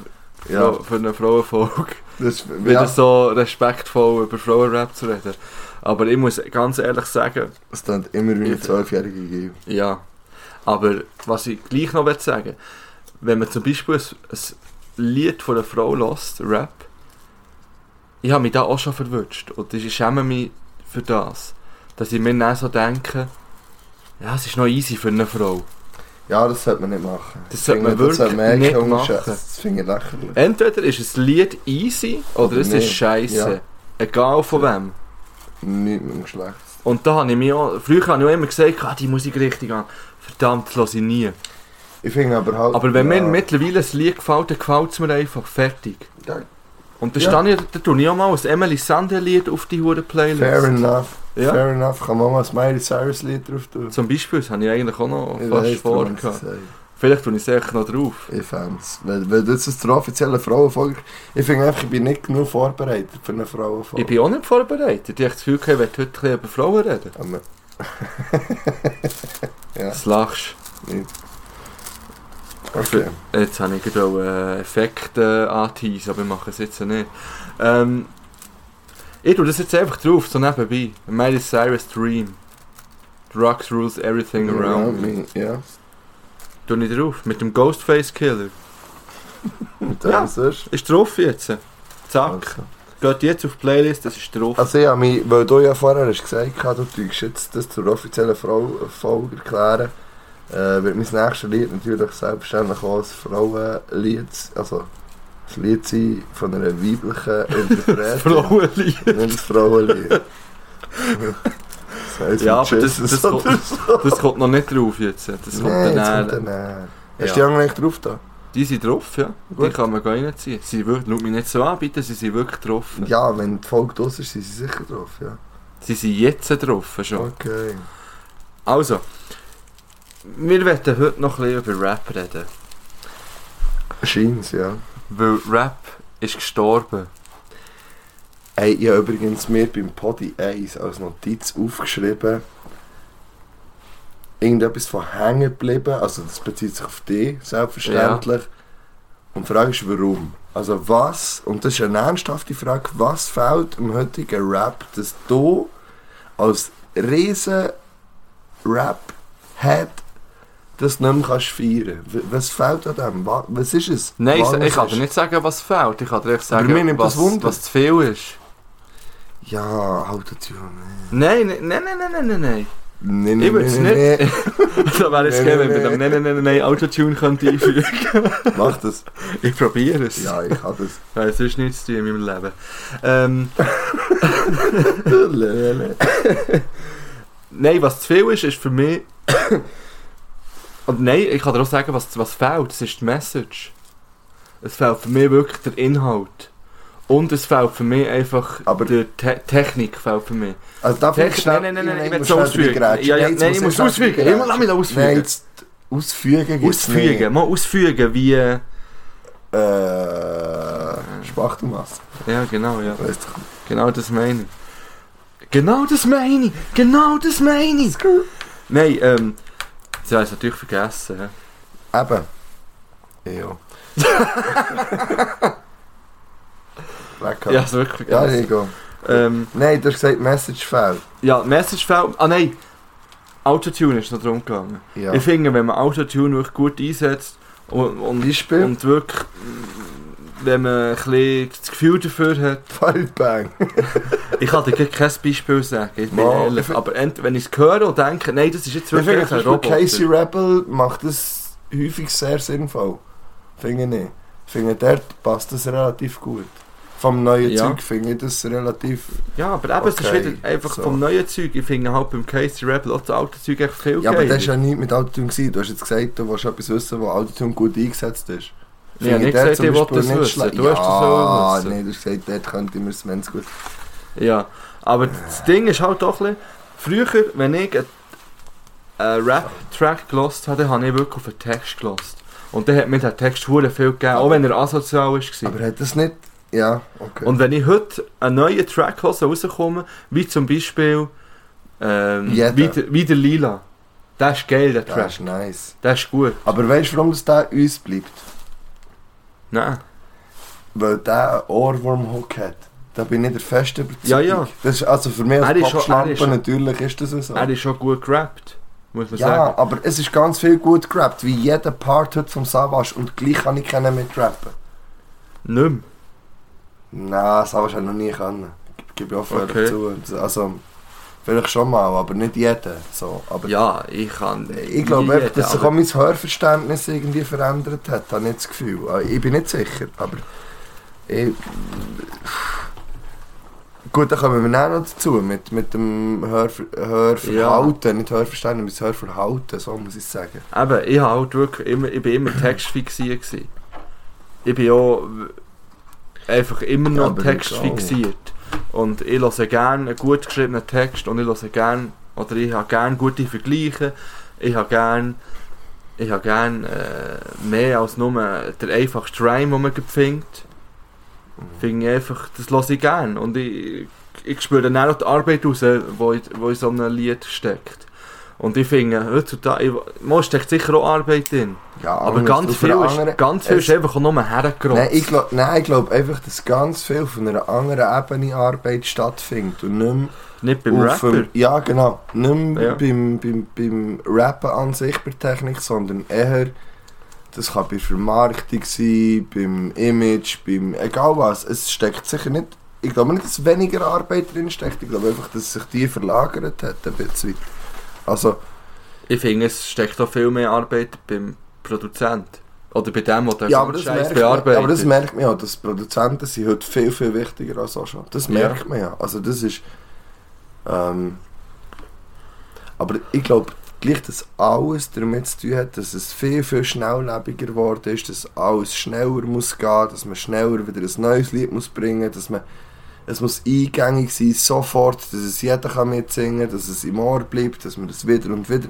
Ja, Frau- für eine Frauenfolge. das, wieder ja, so respektvoll über Frauenrap zu reden. Aber ich muss ganz ehrlich sagen, es klingt immer wie ein zwölfjähriger Gil. ja. Aber was ich gleich noch will sagen wenn man zum Beispiel ein, ein Lied von einer Frau hört, Rap, ich habe mich da auch schon verwünscht und ich schäme mich für das, dass ich mir dann so denke, ja, es ist noch easy für eine Frau. Ja, das sollte man nicht machen. Das sollte man finde, das sollte wirklich nicht machen. Das finde ich lächerlich. Entweder ist ein Lied easy oder, Oder es ist nicht. scheiße. Ja. Egal von wem. Nicht mit dem Geschlecht. Und da habe ich mich auch, früher habe ich auch immer gesagt, ah, die Musik richtig an. Verdammt, das höre ich nie. Ich finde aber halt... Aber wenn ja, mir mittlerweile ein Lied gefällt, dann gefällt es mir einfach. Fertig. Ja. Und da Ja. stand ich, da tue ich auch mal ein Emily Sandler Lied auf die hure Playlist. Fair enough. Ja. Fair enough. Kann man mal ein Miley Cyrus Lied drauf tun? Zum Beispiel, das habe ich eigentlich auch noch Ich fast vor. Vielleicht tue ich es echt noch drauf. Ich fände Weil, weil das ist der offizielle Frauenfolge. Ich finde einfach, ich bin nicht genug vorbereitet für eine Frauenfolge. Ich bin auch nicht vorbereitet. Ich habe das Gefühl, ich werde heute über Frauen reden. Aber- ja, Das lachst nicht. Okay. Jetzt habe ich gerade äh, Effekte anteasen, aber ich mache es jetzt nicht. Ähm, ich tue das jetzt einfach drauf, so nebenbei. Miley Cyrus Dream. Drugs rules everything around me. Ja. Tue ich drauf, mit dem Ghostface Killer. Und Ja. dann sonst? Ist drauf jetzt. Zack. Also. Geht jetzt auf die Playlist, das ist drauf. Also ja, mich, weil du ja vorher hast gesagt hast, du tust jetzt das zur offiziellen Frau Folge erklären, äh, wird mein nächstes Lied natürlich selbstverständlich auch ein Frauenlied, also ein Lied sein von einer weiblichen Interpretin. Frauenlied. Nicht ein Frauenlied. das Ja, aber das, das, kommt, das kommt noch nicht drauf jetzt. Das kommt Nein, dann kommt dann. Hast du die anderen nicht drauf da? Die sind drauf, ja. Die Gut. kann man gar reinziehen. Sie wird, schau mich nicht so an, bitte, sie sind wirklich drauf. Ja, wenn die Folge draus ist, sind sie sicher drauf, ja. Sie sind jetzt drauf schon. Okay. Also, wir werden heute noch ein bisschen über Rap reden. Scheint's, ja. Weil Rap ist gestorben. Ey, ich habe übrigens mir beim Podi 1 als Notiz aufgeschrieben, irgendetwas von hängen geblieben, also das bezieht sich auf dich, selbstverständlich. Und die Frage ist, warum? Also was, und das ist eine ernsthafte Frage, was fehlt im heutigen Rap, dass du als riesen Rap-Head das nicht mehr kannst feiern Was fehlt an dem? Wa- Was ist es? Nein, ich, ich kann dir nicht sagen, was fehlt. Ich kann dir sagen, was, was zu viel ist. Ja, Autotune. Nein, nein, nein, nein, nein, nein, nein. Nein, Ich würde es nein, nicht. da wäre es Nein, geil, wenn nein, wir dem Nein, nein, nein, nein, Autotune könnte einfügen Mach das. Ich probiere es. Ja, ich kann das. Weil es ist nichts zu tun in meinem Leben. Ähm, nein, was zu viel ist, ist für mich. Und nein, ich kann dir auch sagen, was, was fehlt. Das ist die Message. Es fehlt für mich wirklich der Inhalt. Und es fehlt für mich einfach Aber- die Te Technik fehlt für mich. Also darf Technik, ich schnell... nein, nein, nein, ich muss will es ausfügen. Ja, ja, jetzt nein, ich muss ausfügen. Ich muss- lass mich ausfügen. Nein, jetzt ausfügen Ausfügen, mal ausfügen, wie. äh. Äh... Spachtelmasse. Ja, genau, ja. Weißt du. Genau das meine ich. Genau das meine ich! Genau das meine ich! Nein, ähm. Sie haben es natürlich vergessen. hä? Eben. Ja. Lecker. Ja, es wirklich Ja, vergessen. ähm, Nein, du hast gesagt, Message fehlt. ja, Message fehlt. Ah nein! Autotune ist noch drum gegangen. Ja. Ich finde, wenn man Autotune wirklich gut einsetzt und, und, Beispiel? und wirklich, wenn man ein bisschen das Gefühl dafür hat, Fallbang. ich kann dir kein Beispiel sagen, ich bin Mal, ehrlich, ich aber wenn ich es höre und denke, nein, das ist jetzt Ich wirklich finde, ein Roboter. Casey Rebel macht das häufig sehr sinnvoll. Finde ich nicht. Ich finde, dort passt das relativ gut. Vom neuen Ja. Zeug finde ich das relativ... Ja, aber eben, es ist Okay, wieder einfach so. vom neuen Zeug. Ich finde halt beim Casey Rebel auch das alte Zeug echt viel Ja, aber das war ja nicht mit Autotune. Du hast jetzt gesagt, du willst etwas wissen, wo Autotune gut eingesetzt ist. Ich habe nicht gesagt, ich wollte das wissen. Du hast das ja, sollen wissen. nein, du hast gesagt, dort könnte man es ganz gut... Ja, aber das Ding ist halt doch ein bisschen, früher, wenn ich, ein- einen Rap-Track gelost habe, dann habe ich wirklich auf den Text gelost. Und der hat mir den Text viel gegeben, auch wenn er asozial war. Aber hat das nicht... Ja, okay. Und wenn ich heute einen neuen Track höre, rauskomme, wie zum Beispiel ähm, wie, der- wie der Lila, der ist geil, der Track. das ist nice. Der ist gut. Aber weißt du, warum das der uns bleibt? Nein. Weil der einen Ohrwurm-Hook hat. Da bin ich der feste Überzeugung. Ja, ja. Das ist, also für mich als Popschlampe ist schon- natürlich ist das so. Er ist schon gut gerappt, muss man ja, sagen. aber es ist ganz viel gut gerappt, wie jeder Part heute vom Savage und gleich kann ich keinen mitrappen. Nicht mehr. Nein, Savage hat noch nie können. Gebe ich offen Okay. zu. Also, vielleicht schon mal, aber nicht jeder. So. Aber Ja, ich kann. ich glaube jeden, dass sich auch mein Hörverständnis irgendwie verändert hat, habe ich das Gefühl. Äh, Ich bin nicht sicher, aber ich, Gut, dann kommen wir dann noch dazu, mit, mit dem Hörver Hörverhalten, nicht Hörverständnis, mit Hörverhalten, so muss ich sagen. Eben, ich, hab halt wirklich immer, ich bin immer textfixiert. Gewesen. Ich bin auch einfach immer Ja, noch aber textfixiert. Und ich höre gerne einen gut geschriebenen Text und ich höre gerne, oder ich habe gerne gute Vergleiche. Ich habe gerne, ich habe gerne äh, mehr als nur der einfachste Rhyme, den man findet. Finde ich einfach, das höre ich gerne. Und ich, ich spüre dann auch die Arbeit raus, die in so einem Lied steckt. Und ich finde, heutzutage, man steckt sicher auch Arbeit drin. Ja, Aber ganz viel, ist, ganz viel ist einfach nur hergerotzt. Nein, ich glaube nein, ich glaub einfach, dass ganz viel auf einer anderen Ebene Arbeit stattfindet und nicht mehr Nicht beim Rapper. dem- ja, genau. Nicht mehr Ja. beim, beim, beim Rappen an sich, bei Technik, sondern eher, das kann bei Vermarktung sein, beim Image, beim egal was. Es steckt sicher nicht, ich glaube nicht, dass weniger Arbeit drin steckt, ich glaube einfach, dass sich die verlagert hat ein bisschen. Also, Ich finde, es steckt auch viel mehr Arbeit beim Produzent. Oder bei dem, der ja, so Scheiß bearbeitet. aber das merkt man ja, dass Produzenten sind heute viel, viel wichtiger als auch schon. Das Ja. merkt man ja. Also das ist... Ähm, aber ich glaube, gleich, dass alles damit zu tun hat, dass es viel, viel schnelllebiger geworden ist, dass alles schneller muss gehen, dass man schneller wieder ein neues Lied muss bringen, dass man es muss eingängig sein, sofort, dass es jeder kann mitsingen kann, dass es im Ohr bleibt, dass man das wieder und wieder...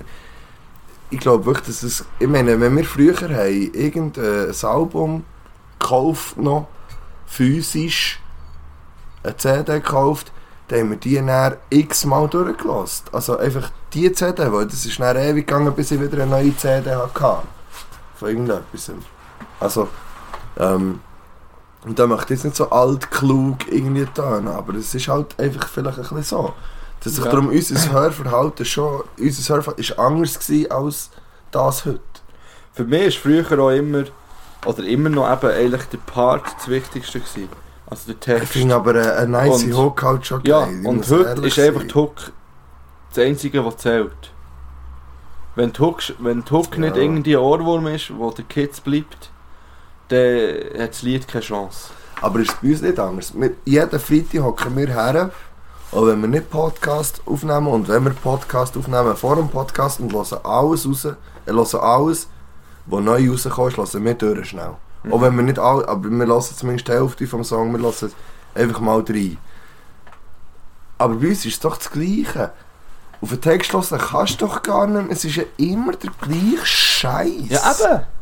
Ich glaube wirklich, dass es... Ich meine, wenn wir früher haben irgendein Album gekauft noch, physisch, eine CD gekauft, dann haben wir die dann x-mal durchgelassen. Also einfach die CD, weil das ist dann ewig gegangen, bis ich wieder eine neue CD hatte. Von irgendetwas. Also, ähm, und da möchte ich jetzt nicht so alt, klug irgendwie tun, aber es ist halt einfach vielleicht ein bisschen so. Dass sich Ja. darum unser Hörverhalten schon, unser Hörverhalten ist anders gewesen als das heute. Für mich ist früher auch immer, oder immer noch eben eigentlich der Part das Wichtigste gewesen. Also der Ich Text. finde aber eine, eine nice Und- Hook halt schon Ja, geil. ich und heute ist einfach sein. die Hook das Einzige, was zählt. Wenn die Hook, wenn die Hook nicht Ja. irgendwie ein Ohrwurm ist, wo der Kids bleibt, dann hat das Lied keine Chance. Aber ist es bei uns nicht anders. Wir, jeden Freitag hocken wir her, auch wenn wir nicht Podcast aufnehmen und wenn wir Podcast aufnehmen, vor dem Podcast und hören alles raus, äh, hören alles, was neu rauskommt, hören wir durch schnell. Mhm. Auch wenn wir nicht alle, aber wir hören zumindest die Hälfte vom Song, wir hören einfach mal rein. Aber bei uns ist es doch das Gleiche. Auf den Text hören kannst du doch gar nicht. Es ist ja immer der gleiche Scheiß. Ja, eben!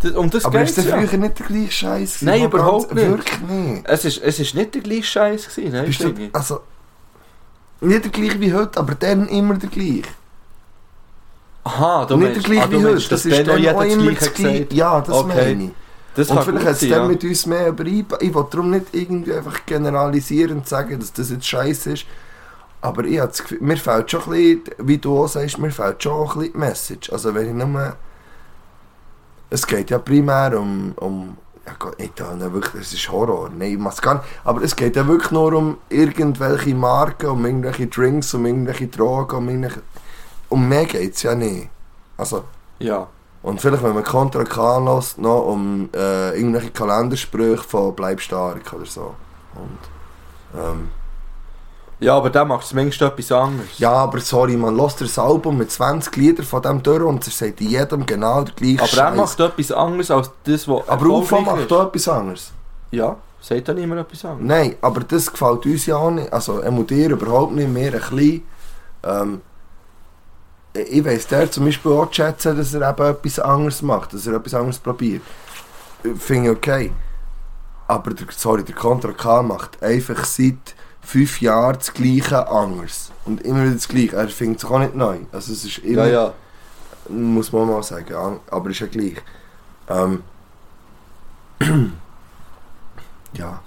Das, um das Aber ist der ja. früher nicht der gleiche Scheiß? Nein, überhaupt nicht. Wirklich nicht. Es ist, es ist nicht der gleiche Scheiß gewesen, nein, Bist du, also, nicht der gleiche wie heute, aber dann immer der gleiche. Aha, du nicht meinst, der gleiche ah, wie heute. Das ist dann auch das immer das gleiche. Ja, das Okay. meine ich. Das Und vielleicht hat es sein, dann ja. mit uns mehr überreiben. Ich will darum nicht irgendwie einfach generalisierend sagen, dass das jetzt scheiße ist. Aber ich habe das Gefühl, mir fehlt schon ein bisschen, wie du auch sagst, mir fehlt schon ein bisschen die Message. Also wenn ich nur... Es geht ja primär um... um ja Gott, nicht wirklich, es ist Horror. Nein, ich gar nicht. Aber es geht ja wirklich nur um irgendwelche Marken, um irgendwelche Drinks, um irgendwelche Drogen, um irgendwelche... Um mehr geht's ja nicht. Also... Ja. Und vielleicht, wenn man Contra K anlässt, noch um äh, irgendwelche Kalendersprüche von Bleib stark oder so. Und, ähm, ja, aber der macht zumindest etwas anderes. ja, aber sorry, man lässt das Album mit 20 Liedern von dem durch und er sagt in jedem genau der gleiche aber er macht etwas anderes als das, was Aber erfolgreich macht auch etwas anderes. Ja, sagt dann immer etwas anderes. Nein, aber das gefällt uns ja auch nicht. Also, er muss dir überhaupt nicht mehr ein bisschen. Ähm, ich weiss, der zum Beispiel auch zu schätzen, dass er eben etwas anderes macht, dass er etwas anderes probiert. Finde ich okay. Aber der, sorry, der Contra K macht einfach seit fünf Jahren das Gleiche anders. Und immer wieder das Gleiche. Er findet sich auch nicht neu. Also es ist immer, ja. muss man mal sagen, ja, aber ist ja gleich. Ähm, ja.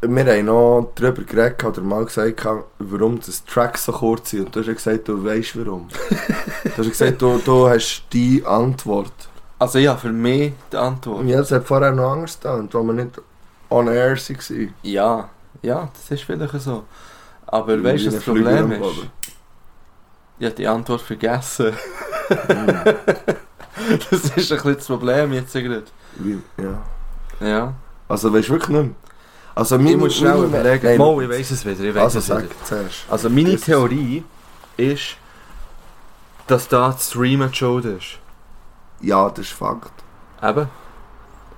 Wir haben noch darüber geredet oder mal gesagt, warum das Tracks so kurz sind. Und du hast ja gesagt, du weißt warum. du hast ja gesagt, du, du hast die Antwort. Also ja, für mich die Antwort. Ja, das hat vorher noch anders getan, weil wir nicht on air waren. Ja, ja, das ist vielleicht so. Aber Wie weißt du, das Problem ist, ich habe die Antwort vergessen. Mhm. das ist ein bisschen das Problem jetzt gerade. Ja. Ja. Also weißt du wirklich nicht mehr? Also Ich muss schnell überlegen. Nein, Mal, ich weiss es wieder, ich weiss Also es sag wieder. zuerst. Also meine Jesus. Theorie ist, dass da das Streamen die Schuld ist. Ja, das ist Fakt. Eben.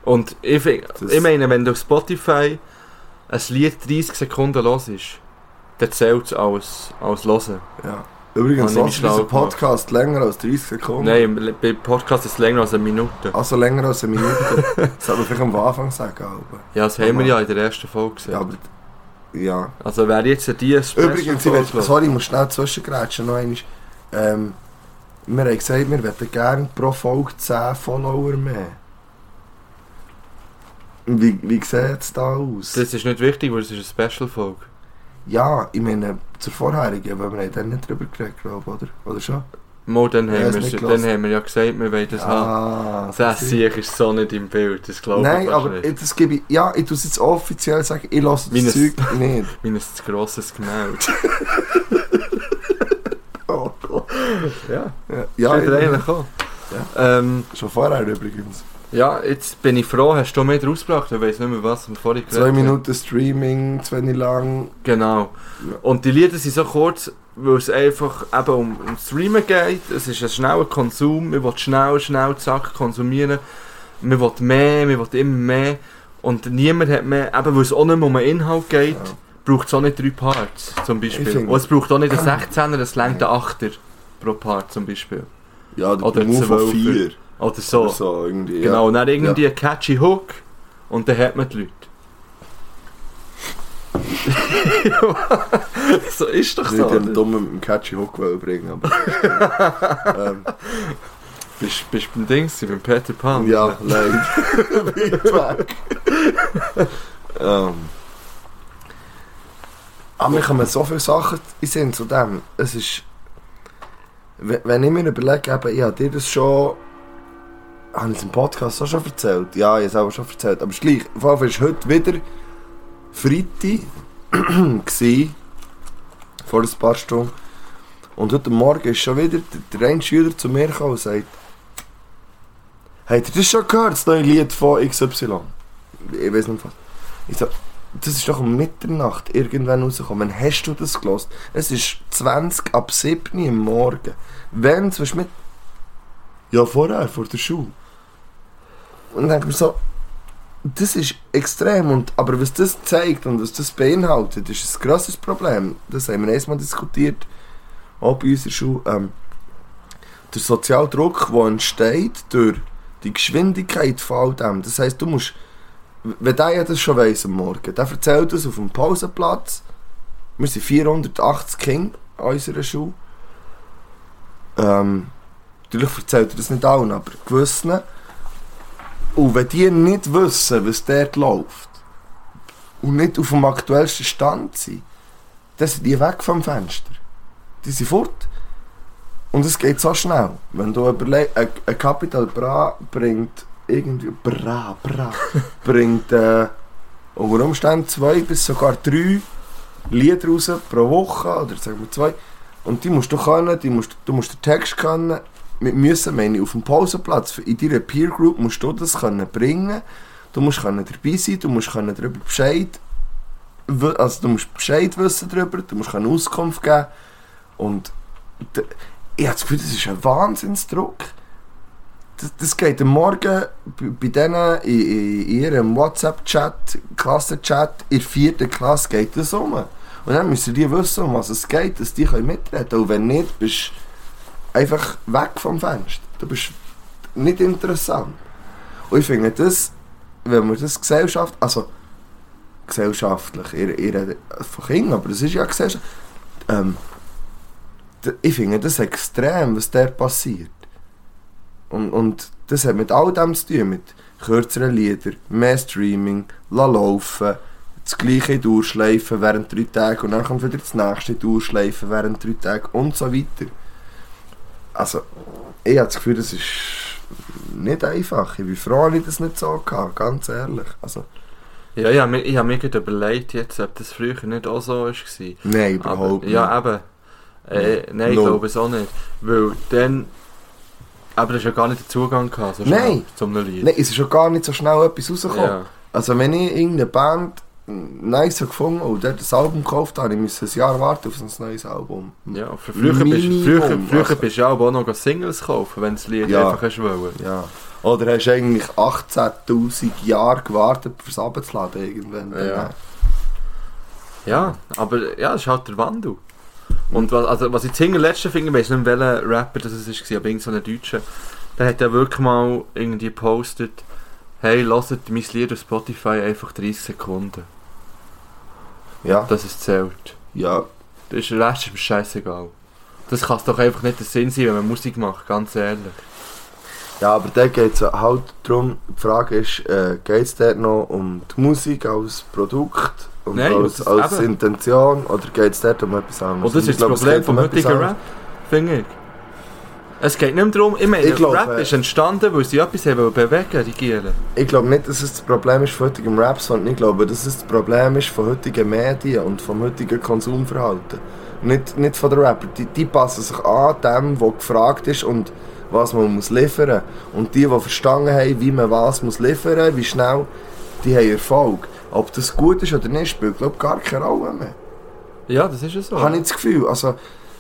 Und ich, ich meine, wenn du Spotify ein Lied 30 Sekunden los ist, dann zählt es als, als Hören. Ja. Übrigens, mich ist unser Podcast länger als 30 Sekunden? Nein, bei Podcast ist es länger als eine Minute. Also länger als eine Minute. das sollte man vielleicht am Anfang sagen. Aber. Ja, das haben wir ja in der ersten Folge gesehen. Ja, aber ja. Also wer jetzt die Übrigens, ich will, sorry, ich muss schnell zwischengrätschen noch einmal. Ähm, wir haben gesagt, wir hätten gerne pro Folge 10 Follower mehr. Wie, wie sieht es da aus? Das ist nicht wichtig, weil es ist eine Special-Folge. ja, ich meine, zur vorherigen, weil wir haben dann nicht drüber geredet, glaube oder? Oder schon? Mal, dann, Ja, haben wir, dann haben wir ja gesagt, wir wollen das haben. ah, Das sieh. sehe ist so nicht im Bild, das glaube ich Nein, aber nicht. das gebe ich, ja, ich tue es jetzt offiziell sagen, ich lasse das Meines- Zeug nicht. Mein ein grosses Gemälde. Oh Gott. ja, Ja, ja ja, eigentlich auch. Ähm, schon vorher übrigens. Ja, jetzt bin ich froh, hast du mehr rausgebracht. Ich weiß nicht mehr, was wir vorhin gesagt Zwei Minuten Streaming, zwei Minuten lang. Genau. Und die Lieder sind so kurz, weil es einfach eben um, um Streamen geht. Es ist ein schneller Konsum. Wir wollen schnell, schnell, zack konsumieren. Wir wollen mehr, wir wollen immer mehr. Und niemand hat mehr, eben weil es auch nicht mehr um den Inhalt geht, ja. braucht es auch nicht drei Parts zum Beispiel. Und es braucht auch nicht einen 16er, es längt einen 8er pro Part zum Beispiel. Ja, der Oder Move von 4. Oder so. Oder so irgendwie. Genau, und dann irgendwie ein catchy Hook und dann hat man die Leute. so ist doch Ja. so. Ich oder? dumm mit dem Catchy Hook bringen, aber. ähm, Bist, du beim Dings, beim Peter Pan? ja, leider. Weit weg. ähm. Aber mir kommen so viele Sachen in Sinn zu dem. Es ist. Wenn wenn ich mir überlege, eben, ich habe dir das schon. Habe ich es im Podcast auch schon erzählt? Ja, ich habe es auch schon erzählt. Aber es ist gleich. Auf jeden Fall ist heute wieder Freitag. vor ein paar Stunden. Und heute Morgen ist schon wieder der, der eine Schüler zu mir gekommen und sagt: Habt ihr das schon gehört, das neue Lied von XY? Ich weiß nicht was. Ich so, das ist doch um Mitternacht irgendwann rausgekommen. Wann hast du das gelost? Es ist 20 ab 7 Uhr am Morgen. Wenn, was mit? Ja, vorher, vor der Schule. Und denke mir so, das ist extrem. Und, aber was das zeigt und was das beinhaltet, ist ein grosses Problem. Das haben wir erstmal diskutiert, auch bei unserer Schule. Ähm, der soziale Druck, der entsteht durch die Geschwindigkeit von all dem. Das heisst, du musst, wenn der ja das schon weiss am Morgen, der erzählt das auf dem Pausenplatz. Wir sind 480 Kinder an unserer Schule. Ähm, natürlich erzählt er das nicht allen, aber gewissen. Und wenn die nicht wissen, was dort läuft, und nicht auf dem aktuellsten Stand sind, dann sind die weg vom Fenster. Die sind fort. Und es geht so schnell. Wenn du überlegst, ein, ein Capital Bra bringt irgendwie, Bra, Bra, bringt äh, unter Umständen zwei bis sogar drei Lieder raus pro Woche, oder sagen wir zwei. Und die musst du können, die musst, du musst den Text können. Wir müssen, meine ich, auf dem Pausenplatz, in deiner Peer Group musst du das können bringen. Du musst können dabei sein, du musst können darüber Bescheid also du musst Bescheid wissen darüber, du musst können Auskunft geben. Und ich habe das Gefühl, das ist ein Wahnsinnsdruck. Das, das geht am Morgen bei, denen in, in, in ihrem WhatsApp-Chat, Klassenchat, in der vierten Klasse geht das um. Und dann müssen die wissen, um was es geht, dass die mitreden können. Und wenn nicht, bist du einfach weg vom Fenster. Du bist nicht interessant. Und ich finde das, wenn man das Gesellschaft, also gesellschaftlich, ich, ich rede von Kindern, aber das ist ja Gesellschaft, ähm, ich finde das extrem, was da passiert. Und, und das hat mit all dem zu tun, mit kürzeren Liedern, mehr Streaming, la laufen, das gleiche durchschleifen während drei Tagen und dann kommt wieder das nächste durchschleifen während drei Tagen und so weiter. Also, ich habe das Gefühl, das ist nicht einfach. Ich bin froh, dass ich das nicht so hatte, ganz ehrlich. Also, Ja, ich habe mir, gerade überlegt, jetzt, ob das früher nicht auch so war. nein, Aber, überhaupt nicht. ja, eben. Äh, nein, ich glaube es auch nicht. Weil dann. Aber hast ja gar nicht den Zugang gehabt, so Nein. zum Lied. Nein, es ist schon gar nicht so schnell etwas rausgekommen. ja. Also wenn ich irgendeine Band nice gefunden und dort das Album gekauft habe, ich musste ein Jahr warten auf ein neues Album. ja, für früher bist, früher, früher also. bist du auch noch Singles kaufen, wenn du das Lied Ja. einfach hast wollen. Ja. Oder hast du eigentlich 18'000 Jahre gewartet, fürs abzuladen irgendwann. Ja. Ja, aber ja, das ist halt der Wandel. Und was, also, was ich das letzte finde, ich weiß nicht, welcher Rapper das war, aber irgend so ein Deutscher, der hat ja wirklich mal irgendwie gepostet, hey, hört mein Lied auf Spotify einfach 30 Sekunden. Ja. Das ist zählt. ja. Das ist, der Rest ist mir scheißegal. Das kann doch einfach nicht der Sinn sein, wenn man Musik macht, ganz ehrlich. Ja, aber da geht es halt darum, die Frage ist, äh, geht es dort noch um die Musik als Produkt und Nein, als, als eben. Intention oder geht es dort um etwas anderes? Und das ist das es Problem vom heutigen. Rap, finde ich. Es geht nicht mehr darum, ich meine, Ich glaube, Rap äh, ist entstanden, weil sie etwas haben bewegen, die Gielen. Ich glaube nicht, dass es das Problem ist von heutigem Rap, sondern ich glaube, dass es das Problem ist von heutigen Medien und vom heutigen Konsumverhalten. Nicht, nicht von den Rapper. Die, die passen sich an dem, was gefragt ist und was man muss liefern. Und die, die verstanden haben, wie man was muss liefern, wie schnell, die haben Erfolg. Ob das gut ist oder nicht, spielt glaube gar keine Rolle mehr. Ja, das ist ja so. Habe ich das Gefühl. Also,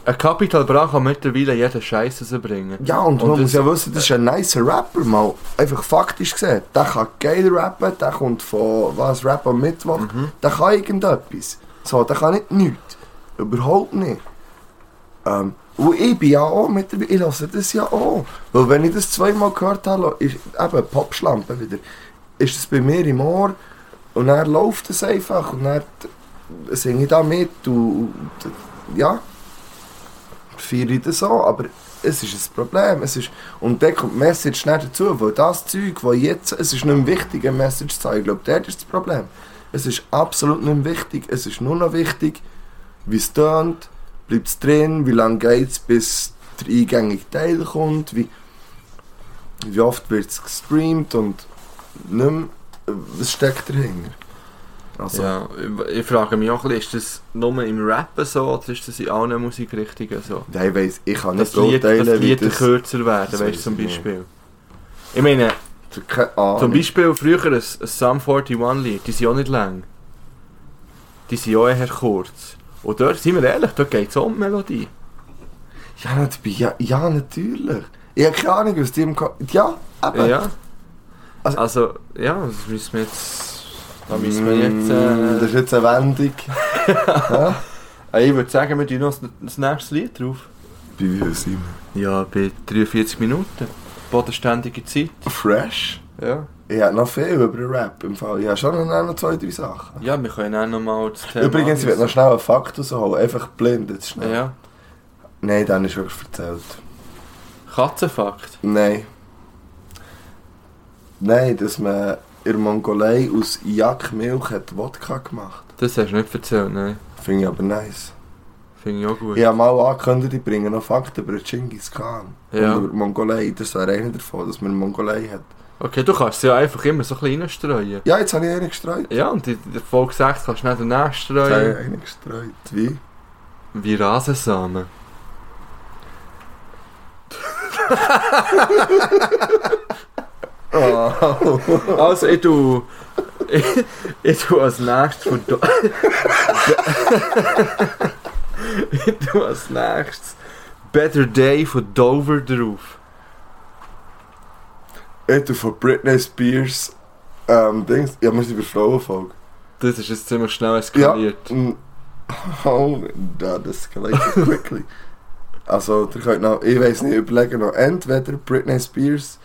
Ein Capital Bra kann mittlerweile jeden Scheiß rausbringen. ja, und, Und man das- muss ja wissen, das ist ein nicer Rapper, mal einfach faktisch gesehen. Der kann geil rappen, der kommt von was, Rap am Mittwoch, Mhm. der kann irgendetwas. So, der kann nicht nichts. Überhaupt nicht. Ähm, und ich bin ja auch mit dabei, ich lasse das ja auch. Weil wenn ich das zweimal gehört habe, ist eben Popschlampe wieder, ist das bei mir im Ohr und dann läuft es einfach und dann singe ich da mit und, und ja, feiere ich das auch, aber es ist ein Problem. Es ist, und dann kommt die Message nicht dazu, weil das Zeug, das jetzt, es ist nicht mehr wichtig, eine Message zu haben. Ich glaube, dort ist das Problem. Es ist absolut nicht mehr wichtig. Es ist nur noch wichtig, wie es tönt, bleibt es drin, wie lange geht es, bis der eingängige Teil kommt, wie, wie oft wird es gestreamt und nicht mehr, was steckt dahinter. Also, Ja, ich, ich frage mich auch ist das nur im Rappen so oder ist das in allen Musikrichtungen so? ja, ich weiss, ich kann nicht beurteilen, die wie das... kürzer werden, weißt du, zum ich. Beispiel. Ich meine, Keine Ahnung. zum Beispiel früher ein, ein Sum 41-Lied, die sind auch nicht lang. Die sind auch eher kurz. Und dort, sind wir ehrlich, dort geht es um die Melodie. Ja, natürlich. Ja, ja, natürlich. Ich habe keine Ahnung, was die im Ko Ja, eben. Ja. Also- Also, ja, das müssen wir jetzt... Da müssen wir jetzt... Mm, Das Äh, ist jetzt eine Wendung. ja? äh, ich würde sagen, wir tun noch das, nächste Lied drauf. Bei wie viel sind Ja, bei 43 Minuten. Bodenständige Zeit. wir? Fresh. Ja. Ich habe noch viel über den Rap im Fall. Ich habe schon noch noch zwei, drei Sachen. Ja, wir können auch noch mal das Thema... Übrigens, ich will noch schnell einen Fakt rausholen. Einfach blind, jetzt schnell. Ja. Nein, dann ist wirklich erzählt. Katzenfakt. Nein. Nein, dass man in der Mongolei aus Jakmilch hat Wodka gemacht. Das hast du nicht erzählt, nein. Finde ich aber nice. Finde ich auch gut. Ich habe mal angekündigt, ich bringe noch Fakten über Genghis Khan. Ja. Und über die Mongolei. Das wäre einer davon, dass man Mongolei hat. Okay, du kannst sie ja einfach immer so ein bisschen reinstreuen. Ja, jetzt habe ich einen gestreut. Ja, und in der Folge 6 kannst du nicht danach Jetzt habe ich streuen. einen gestreut. Wie? Wie Rasensamen. Oh. Also, ich tu... Ich, ich tu als nächstes von... Do ich tu als nächstes Better Day von Dover drauf. Ich tue von Britney Spears. Ähm, Dings. Ja, wir sind über Frauenfolge. Das ist jetzt ziemlich schnell Ja. eskaliert. mm, Oh, that escalated quickly. Also, ihr könnt noch, ich weiß nicht, überlegen noch entweder Britney Spears,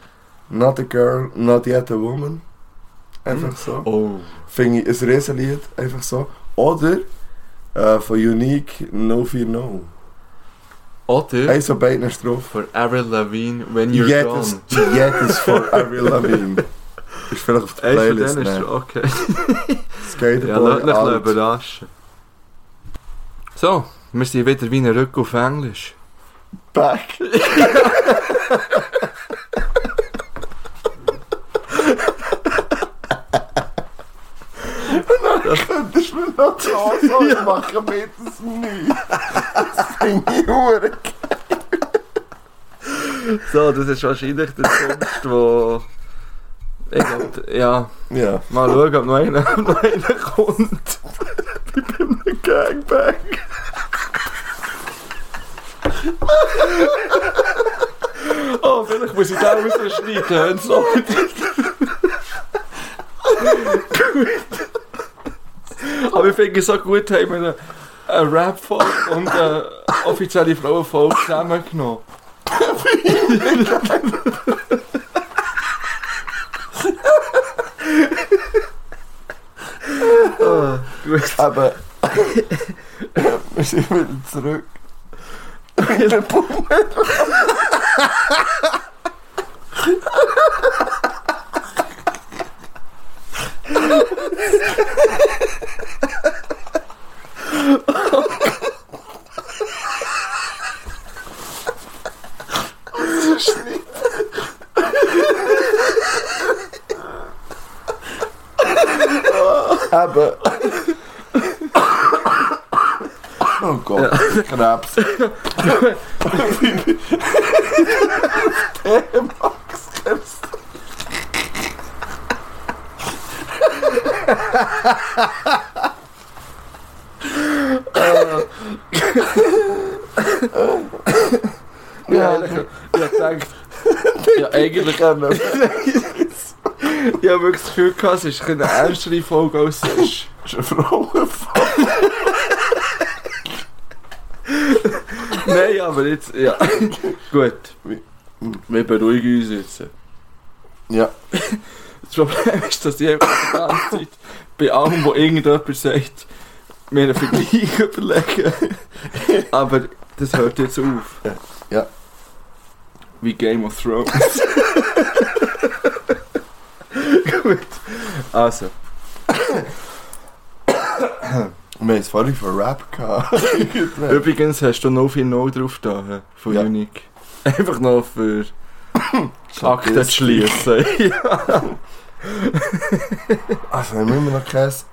Not a Girl, Not Yet a Woman. Einfach so. Oh. Finde ich ein Riesenlied, einfach so. Oder äh, von Unique No Fear No. Oder Eins von beiden Strophen. for Avril Lavigne, When You're Jedes, Gone. jedes von Avril Lavigne. Ist vielleicht auf der Eins von Playlist. denen ist ne? okay. Skaterboy, Ja, lass mich überraschen. So, wir sind wieder wie ein Rück auf Englisch. Back. Könntest du mir noch die Hose machen mit das nicht? Das finde ich hure So, das ist wahrscheinlich der Kunst, wo... Ich glaub, ja, Ja. mal schauen, ob noch einer, noch einer kommt. Wie bei einem Gangbang. Oh, vielleicht muss ich da rausschneiden, wenn es noch. Aber ich finde es so gut, haben wir eine, Rap-Folge und eine offizielle Frauenfolge zusammengenommen. Ah, gut. Aber wir sind wieder zurück. Wieder Bummel. Aber. Oh Gott, Krebs. Der Ja, ich, ich hab gedacht, ja, eigentlich, ich habe wirklich das Gefühl gehabt, es ist eine ernstere Folge als es ist. Das ist eine Frauenfall. Nein, aber jetzt, ja. Gut. Wir beruhigen uns jetzt. Ja. Das Problem ist, dass ich einfach die ganze Zeit bei allem, wo irgendjemand sagt, mir einen Vergleich überlegen. Aber das hört jetzt auf. Ja. Wie Game of Thrones. Gut. Also. Wir haben es vorhin von Rap gehabt. Übrigens hast du noch viel No drauf da von Ja. Unique. Einfach noch für Akten schließen. Also, haben wir immer noch Käse?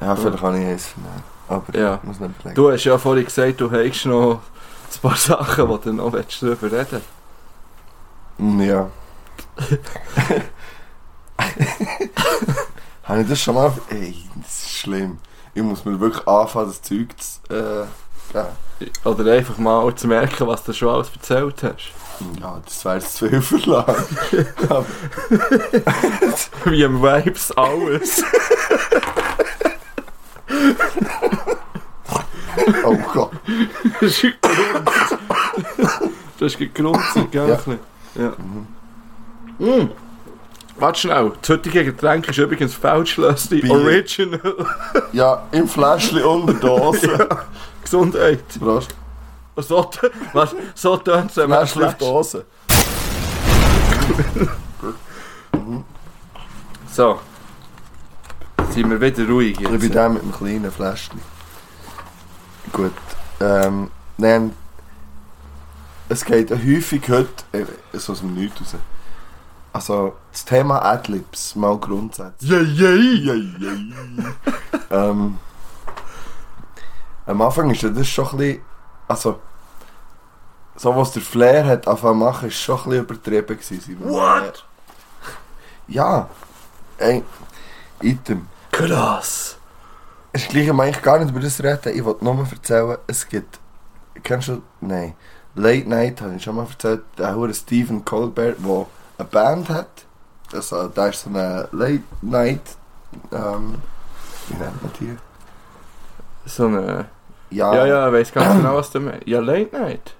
Ja, vielleicht kann ich eins vernehmen. Aber Ja. ich muss nicht überlegen. Du hast ja vorhin gesagt, du hast noch ein paar Sachen, die du noch willst darüber reden Mm, Ja. Habe ich das schon mal... Ey, das ist schlimm. Ich muss mir wirklich anfangen, das Zeug zu... Äh, geben. Oder einfach mal zu merken, was du schon alles erzählt hast. Ja, das wäre jetzt zu viel verlangt. Wie im Vibes alles. oh Gott. Das ist gegrunzt. Das ist gegrunzt, gell? Ja. Ja. Mm. Warte schnell, das heutige Getränk ist übrigens Feldschlösschen Bier. Original. Ja, im Fläschchen und der Dose. Gesundheit. Prost. So, was, so tönt es, wenn man schlecht. Dose. So. Sind wir wieder ruhig Ich bin jetzt? der mit dem kleinen Fläschchen. Gut. Ähm, nein. Es geht häufig heute, äh, so aus dem Nichts raus. Also, das Thema Adlibs, mal grundsätzlich. Yeah, yeah. Yay, yay. ähm, am Anfang ist das schon ein bisschen, also, so was der Flair hat angefangen zu machen, ist schon ein bisschen übertrieben gewesen. What? Ja. Ey, Item. Krass. Ist gleich, ich eigentlich gar nicht über das reden. Ich wollte nur erzählen, es gibt. Kennst du. Nein. Late Night habe ich schon mal erzählt. Der hure Stephen Colbert, der eine Band hat. Also, der ist so eine Late Night. Ähm, wie nennt man die? so eine... Ja, Ja, ja, ich weiss ganz genau, was du meinst. Ja, Late Night.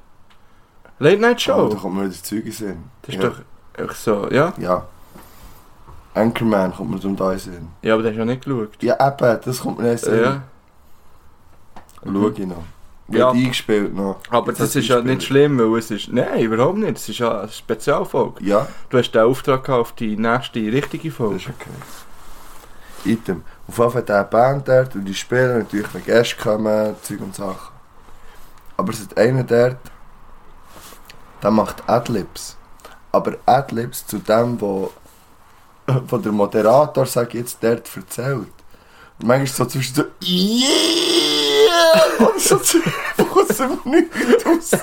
Late Night Oh, da Show. kommt mir wieder Zeug in. Das ist ja. doch einfach so, ja? Ja. Anchorman kommt mir zum da in Sinn. Ja, aber das hast du ja nicht geschaut. Ja, eben, das kommt mir in den Sinn. Ja. Schau ich noch. Ja. Wird eingespielt noch. Aber Jetzt das ist ja nicht schlimm, weil es ist... Nein, überhaupt nicht. Es ist ja eine Spezialfolge. Ja, Du hast den Auftrag gehabt auf die nächste richtige das Folge. ist okay. Item. Auf jeden Fall Band dort und die spielen natürlich, wenn Gäste kommen, Zeug und Sachen. Aber es ist einer dort, der macht Adlibs. Aber Adlibs zu dem, wo, wo der Moderator, sag ich jetzt, dort erzählt. Und manchmal so zwischen so Yeah! Und so aus dem Nichts raus.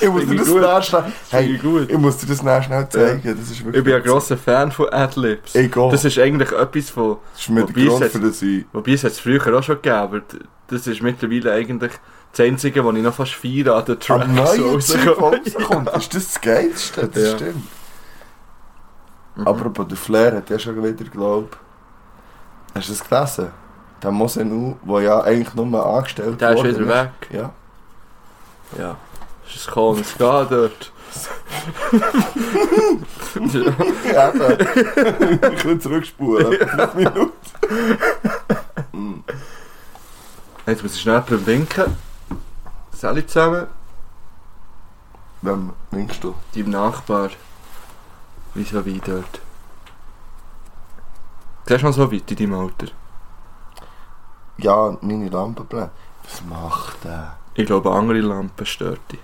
Ich muss dir das. Finde Hey, ich gut. ich muss dir das nachher schnell zeigen. Das ist wirklich Ich bin ein grosser Fan von Adlibs. Egal. Das ist eigentlich etwas von... Das ist mir der Grund für das ich... Wobei es hat es früher auch schon gegeben, aber das ist mittlerweile eigentlich das Einzige, was ich noch fast feiere an den Tracks. Am neuen Zeug rauskommt, ist das das Geilste, das Ja. stimmt. Mhm. Aber der Flair hat ja schon wieder, glaub Hast du das gelesen? Der Mosenu, der ja eigentlich nur angestellt Der ist wieder weg. Ja. Ja. Es und es geht dort. ja. Eben. ich kann zurückspulen. Fünf Minuten. Mm. Jetzt muss ich schnell jemandem winken. Sally zusammen. Wem winkst du? Deinem Nachbar. Wieso wie dort? Siehst du noch so weit in deinem Alter? Ja, meine Lampe brennt. Was macht der? Ich glaube, andere Lampen stört dich.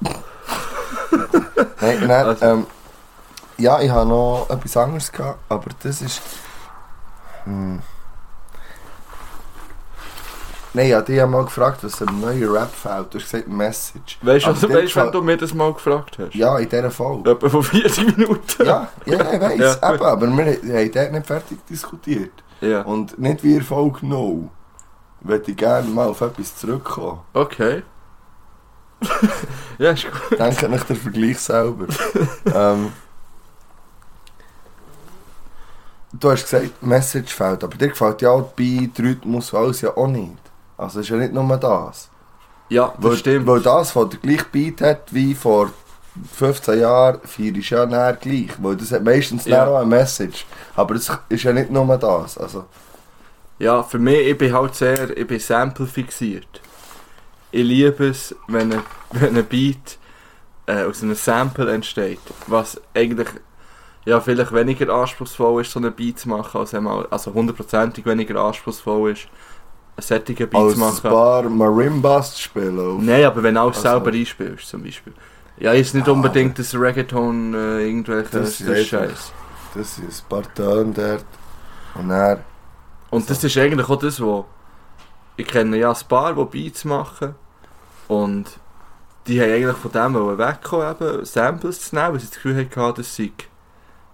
Nein, nein, Also- ähm, ja, ich habe noch etwas anderes gehabt, aber das ist. Hm. Nein, ja, die haben mal gefragt, was ein neuer Rap fällt. Du hast gesagt Message. Weißt du, also, weißt, wenn du mir das mal gefragt hast? Ja, in dieser Folge. Etwa von 40 Minuten? Ja, ja, ich weiss, Ja, eben, aber wir haben dort nicht fertig diskutiert. Ja. Und nicht wie in Folge 0. Würde ich gerne mal auf etwas zurückkommen. Okay. ja, ist gut. Denkt nicht der Vergleich selber. ähm, du hast gesagt, Message fällt, aber dir gefällt ja auch die Beat, Rhythmus alles ja auch nicht. Also ist ja nicht nur das. Ja, das Weil, stimmt. Weil das, was der gleiche Beat hat wie vor 15 Jahren, vier ist ja näher gleich. Weil das hat meistens ja. auch eine Message. Aber es ist ja nicht nur das. Also, Ja, für mich, ich bin halt sehr, ich bin Sample fixiert. Ich liebe es, wenn ein, wenn ein Beat äh, aus einem Sample entsteht, was eigentlich ja, vielleicht weniger anspruchsvoll ist, so einen Beat zu machen, als einmal, also hundertprozentig weniger anspruchsvoll ist, einen sättigen Beat als zu ein machen. paar Marimbas zu spielen. Nein, aber wenn du alles Also- selber einspielst, zum Beispiel. Ja, ist nicht Ah, unbedingt das Reggaeton, äh, irgendwelche Das das ist Scheiß. Das sind ein paar Töne dort. Und dann... Und das ist eigentlich auch das, wo ich kenne ja ein paar, die Beats machen und die haben eigentlich von dem wegkommen, eben Samples zu nehmen, weil sie das Gefühl hatten, das sei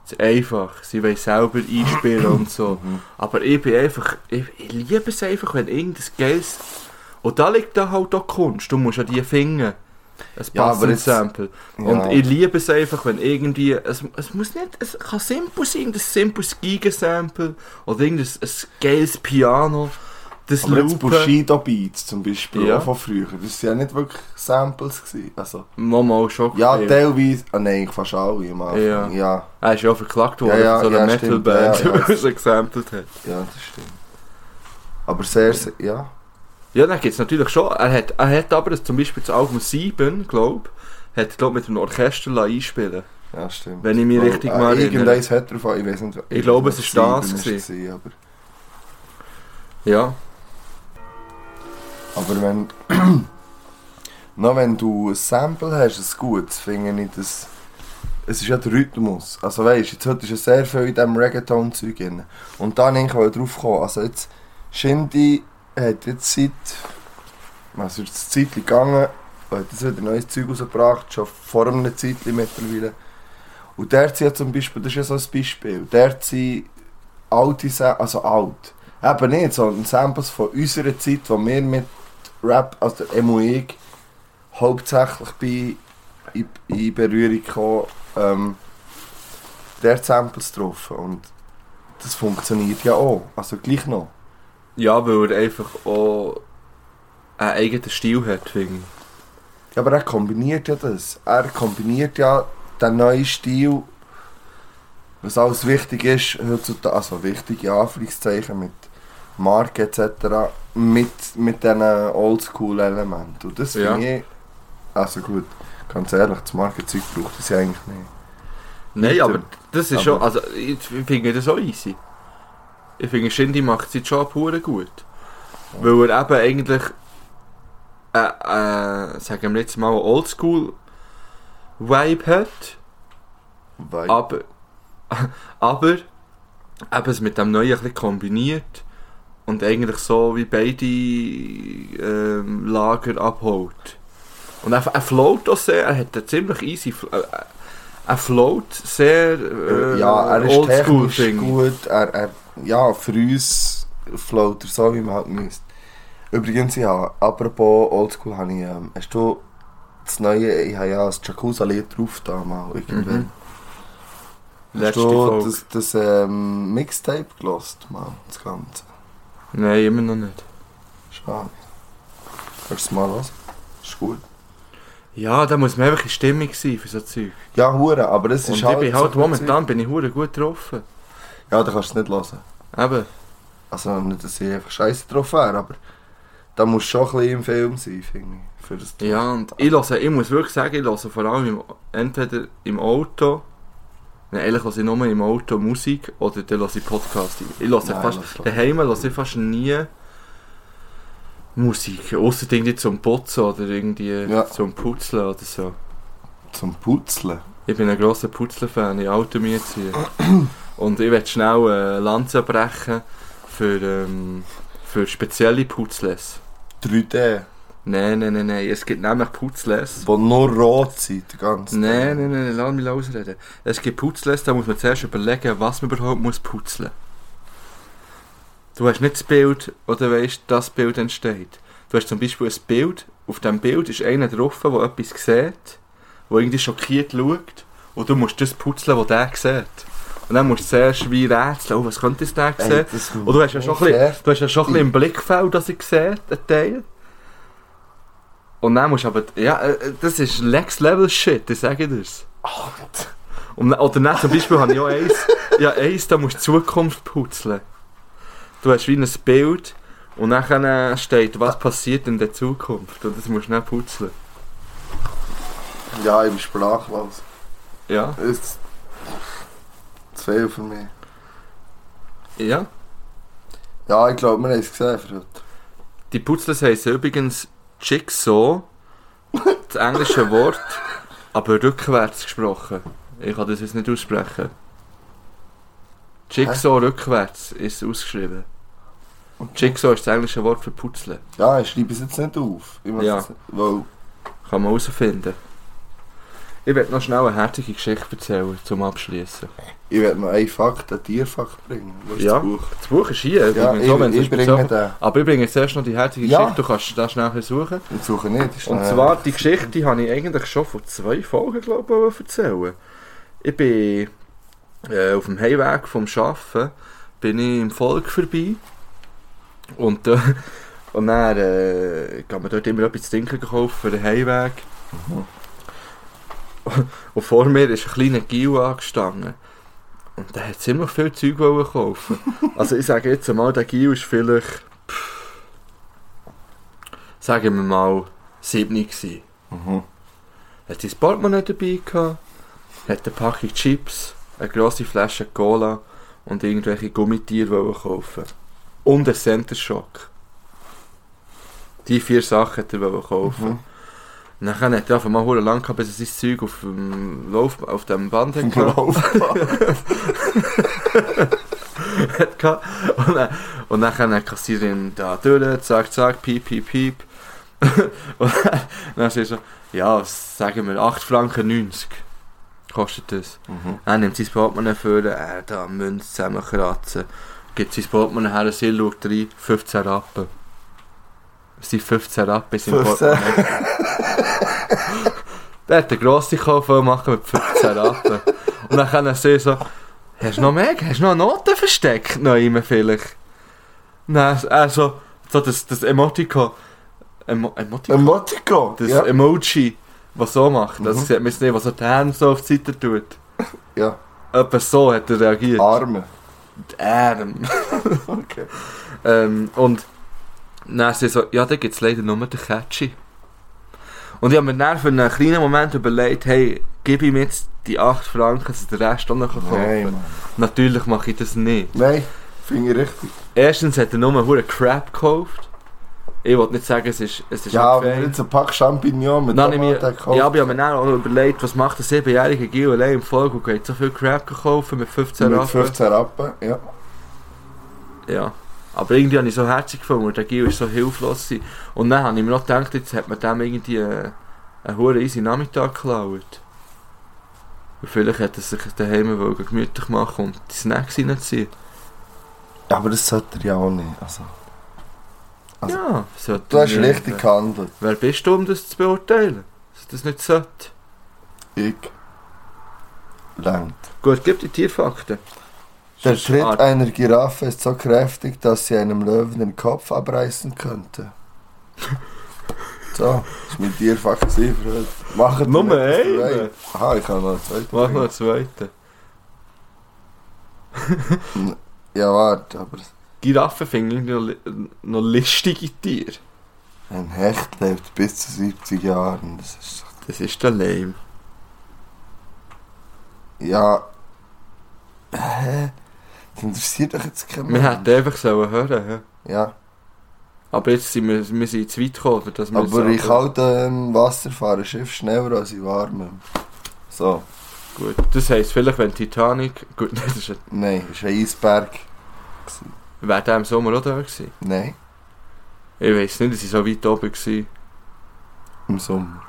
zu einfach, sie wollen selber einspielen und so. Mhm. Aber ich bin einfach, ich, ich liebe es einfach, wenn irgendein geiles... Und da liegt da halt auch Kunst, du musst ja die finden. Ein Ja, passendes Sample. Ja. Und ich liebe es einfach, wenn irgendwie, es, es muss nicht, es kann simpel sein, ein simples Gigasample oder irgendein ein geiles Piano, das Aber jetzt Bushido Beats zum Beispiel, Ja. auch von früher, das waren ja nicht wirklich Samples. Gewesen. Also, mal schon ja, teilweise, ah nein, fast alle am Anfang. Ja. ja. Er ist ja auch verklagt worden Ja, ja, von so einer ja. Metalband, Ja, ja, die er gesampelt hat. Ja, das stimmt. Aber sehr, sehr ja. Ja, dann gibt es natürlich schon, er hat, er hat aber das, zum Beispiel das Album 7, glaube ich, hat glaub, mit einem Orchester lassen einspielen Ja, stimmt. Wenn ich mich richtig äh, mal erinnere. Irgendeins hat er davon, ich weiß nicht. Ich glaube, es ist das gewesen. gewesen, aber, Ja, aber wenn... noch wenn du ein Sample hast, ein gutes, finde ich das... Es ist ja der Rhythmus. Also weißt jetzt heute ist ja sehr viel in diesem Reggaeton-Zeug drin. Und dann ich wollte drauf kommen. Also jetzt, Shindy hat jetzt seit... Also ist eine Zeit gegangen, hat jetzt wieder neues Zeug rausgebracht, schon vor einem Zeit mittlerweile. Und der hat zum Beispiel, das ist ja so ein Beispiel, der sie alte, also alt, eben nicht, sondern Samples von unserer Zeit, wo wir mit Rap, also der ich, hauptsächlich bei in, in Berührung gekommen, ähm, der Samples drauf und das funktioniert ja auch. Also gleich noch. Ja, weil er einfach auch einen eigenen Stil hat, finde ich. Ja, aber er kombiniert ja das. Er kombiniert ja den neuen Stil, was alles wichtig ist, heutzutage, also wichtig in Anführungszeichen, mit Marke etc., mit, mit diesen Oldschool-Elementen. Und das Ja. finde ich, also gut, ganz ehrlich, das Markenzeug braucht es ja eigentlich nicht. Nein, aber das ist Aber- schon, also ich finde das auch easy. Ich finde, Shindy macht seinen Job hure gut. Weil er eben eigentlich, äh, äh, sagen wir jetzt mal, Oldschool-Vibe hat, Weil, aber, aber eben es mit dem Neuen ein kombiniert und eigentlich so wie beide ähm, Lager abholt. Und er, er float auch sehr, er hat einen ziemlich easy, Fl- äh, er float sehr äh, ja, er ist oldschool, technisch gut. Er, er, ja, für uns float er so, wie man halt müsste. Übrigens, ja, apropos Oldschool, habe ich, ähm, hast du das neue, ich habe ja das Jacuzza-Lied drauf da mal, irgendwann. Mhm. Hast Letzte du Folge. das, das ähm, Mixtape gelost, mal, das Ganze? Nein, immer noch nicht. Schade. Kannst du es mal hören? Ist gut. Ja, da muss man einfach in Stimmung sein für so Zeug. Ja, hure, aber es Und ist ich halt... bin so halt ein momentan bin ich hure gut getroffen. Ja, da kannst du es nicht hören. Eben. Also nicht, dass ich einfach scheiße drauf wäre, aber da muss schon ein bisschen im Film sein, finde ich. Für das Ja, und ich, höre, ich muss wirklich sagen, ich höre vor allem im, entweder im Auto, nein, eigentlich höre ich nur im Auto Musik oder dann höre ich Podcasting. Ich höre Nein, fast, daheim höre ich fast nie Musik, außer irgendwie zum Putzen oder irgendwie Ja. zum Putzen oder so. Zum Putzeln. Ich bin ein grosser Putzler-Fan, ich Auto mir ziehen. Und ich werde schnell eine Lanze brechen für, ähm, für spezielle Putzles. 3D. Nein, nein, nein, nein, es gibt nämlich Putzles. Die nur rot sind, der ganze Nein, nein, nein, lass mich ausreden. Es gibt Putzles, da muss man zuerst überlegen, was man überhaupt muss putzen Du hast nicht das Bild, oder weißt, das Bild entsteht. Du hast zum Beispiel ein Bild, auf dem Bild ist einer drauf, der etwas sieht, der irgendwie schockiert schaut, und du musst das putzeln, was der sieht. Und dann musst du zuerst wie rätseln, oh, was könnte es der sehen? Und du hast ja schon ein bisschen, du hast ja schon ein bisschen im Blickfeld, dass ich sehe, einen Teil. Und dann musst du aber, ja, äh, das ist Next Level Shit, ich sage dir's. Und, dann- oder dann zum Beispiel habe ich auch eins, ja eins, da musst du die Zukunft putzeln. Du hast wie ein Bild und dann steht, was passiert in der Zukunft. Und das musst du dann putzeln. Ja, ich bin sprachlos. Ja. Ist zu viel für mich. Ja. Ja, ich glaube, wir haben es gesehen für heute. Die Putzles heissen übrigens Jigsaw, das englische Wort, aber rückwärts gesprochen. Ich kann das jetzt nicht aussprechen. Jigsaw rückwärts ist ausgeschrieben. Und Jigsaw ist das englische Wort für Putzle. Ja, ich schreibe es jetzt nicht auf. Ich muss Ja. jetzt, weil, Kann man herausfinden. Ich werde noch schnell eine herzige Geschichte erzählen, zum Abschließen. Ich werde noch einen Fakt, einen Tierfakt bringen. Ist Ja. das Buch? Das Buch ist hier. Ja, ich, so, wenn es ich bringe den. Aber ich bringe jetzt erst noch die herzige Ja. Geschichte, du kannst das schnell suchen. Ich suche nicht. das Und zwar, die Geschichte die habe ich eigentlich schon vor zwei Folgen, glaube ich, erzählen. Ich bin äh, auf dem Heimweg vom Arbeiten, bin ich im Volk vorbei. Und, äh, und dann äh, kann man dort immer etwas zu trinken kaufen für den Heimweg. Mhm. Und vor mir ist ein kleiner Gil angestanden. Und der hat ziemlich viel Zeug kaufen. Also ich sage jetzt mal, der Gil ist vielleicht, pff, sagen wir mal, 7 gewesen. Mhm. Er hat sein Portemonnaie dabei gehabt, hat eine Packung Chips, eine grosse Flasche Cola und irgendwelche Gummitiere kaufen. Und einen Center Shock. Die vier Sachen hat er kaufen. Mhm. Dann hat er einfach mal lang gehabt, bis er sein Zeug auf dem, Lauf, auf dem Band hat Im Und dann, und dann kann die Kassiererin da durch, zack, zack, piep, piep, piep. und dann, sie so, ja, sagen wir 8 Franken 90 kostet das. Mhm. Er nimmt sein Portemonnaie vor, er da Münze zusammenkratzen, gibt sein Portemonnaie her, sie schaut rein, 15 Rappen. Es sind 15 Rappen in seinem 15. Portemonnaie. Der hat eine grosse Kauf machen mit 15 Rappen. Und dann kann er sehen so, Hast du noch mehr? Hast du noch eine Note versteckt? Noch immer vielleicht? Nein, also, so das, das Emoticon. Emo Emoticon? Emoticon. das ja. Emoji, was so macht. Das Mhm. sieht man jetzt nicht, was so die Hände so auf die Seite tut. ja. Etwa so hat er reagiert. Arme. Die Arme. Okay. ähm, und dann sie so, ja, da gibt es leider nur den Catchy. Und ich habe mir dann für einen kleinen Moment überlegt, hey, gib ihm jetzt die 8 Franken, dass er den Rest auch noch kaufen Nein. Mann. Natürlich mache ich das nicht. Nein, finde ich richtig. Erstens hat er nur einen Crap gekauft. Ich wollte nicht sagen, es ist, es ist Ja, aber fair. jetzt ein Pack Champignon mit ich Tomaten mir, gekauft. ja, aber ich habe mir dann auch noch überlegt, was macht der 7-jährige Gil allein im Folge und geht so viel Crap kaufen mit 15 mit Rappen. 15 Rappen, ja. Ja. Aber irgendwie habe ich so herzig gefunden, weil der Gil ist so hilflos gewesen. Und dann habe ich mir noch gedacht, jetzt hat man dem irgendwie äh, einen hohen easy Nachmittag geklaut. Und vielleicht hätte er sich daheim wollen gemütlich machen und die Snacks reinziehen. Ja, aber das sollte er ja auch nicht. Also, Also, ja, sollte du hast nicht. richtig gehandelt. Wer bist du, um das zu beurteilen? Dass das nicht sollte? Ich. Langt. Gut, gib die Tierfakten. Der Tritt einer Giraffe ist so kräftig, dass sie einem Löwen den Kopf abreißen könnte. So, mein Tierfakt gewesen für heute. Macht Nummer nicht, was ihr einen. wollt. Aha, ich habe noch einen zweiten. Mach noch einen zweiten. Ja, warte, aber Giraffen finde ich noch, noch listige Tiere. ein Hecht lebt bis zu 70 Jahren. Das ist doch... Das ist der lame. Ja... Hä? Das interessiert doch jetzt keinen Wir hätten einfach sollen hören ja. Ja, Aber jetzt sind wir, wir sind zu weit gekommen, dass wir aber in kaltem Wasser fahren Schiff schneller als in warmem. So, Gut, das heisst vielleicht, wenn Titanic... Gut, das ist ein, nein, das war ein Eisberg. gewesen. wäre der im Sommer auch da gewesen. Nein, Ich weiss nicht, dass ich so weit oben war. im Sommer.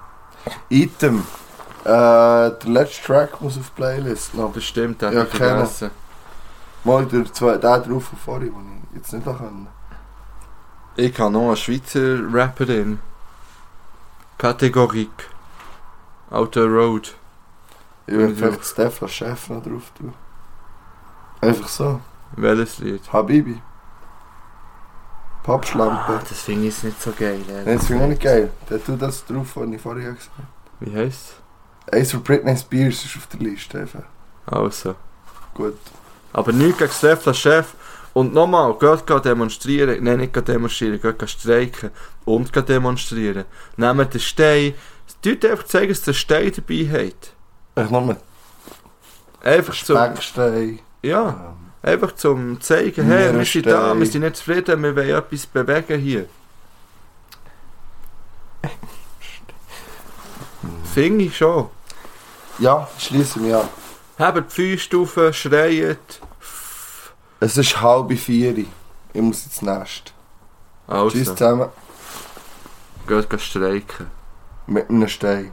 Item. Äh, der letzte Track muss auf die Playlist noch. Das stimmt, den Ja, ich vergessen. Mal der, zwei, der drauf von vorhin, den ich jetzt nicht kann. Ich habe noch einen Schweizer Rapperin. Kategorik. Outer Road. Ich Ja. vielleicht Stefan Chef noch drauf tun. Einfach so. Welches Lied? Habibi. Pappschlampe. Ah, das finde ich nicht so geil. Nein, das finde ich nicht geil. Der tut das drauf, was ich vorher gesagt habe. Wie heisst Eins von Britney Spears ist auf der Liste. Einfach. es? Also. Gut. Aber nichts gegen Stefan Chef. Und nochmal, geht demonstrieren. Nein, nicht demonstrieren, geht streiken. Und demonstrieren. Nehmt den Stein. Tut einfach zeigen, dass der Stein dabei hat. Ich mit Einfach zum, Speckstein. ja, Ähm, einfach zum zeigen, hey, wir sind da, wir sind nicht zufrieden, wir wollen etwas bewegen hier. Finde ich schon. Ja, schließe mich an. Habt die Füße auf, schreit. Es ist halb vier. Ich muss ins Nest. Also, Tschüss zusammen geht gehen streiken. mit einem Stein.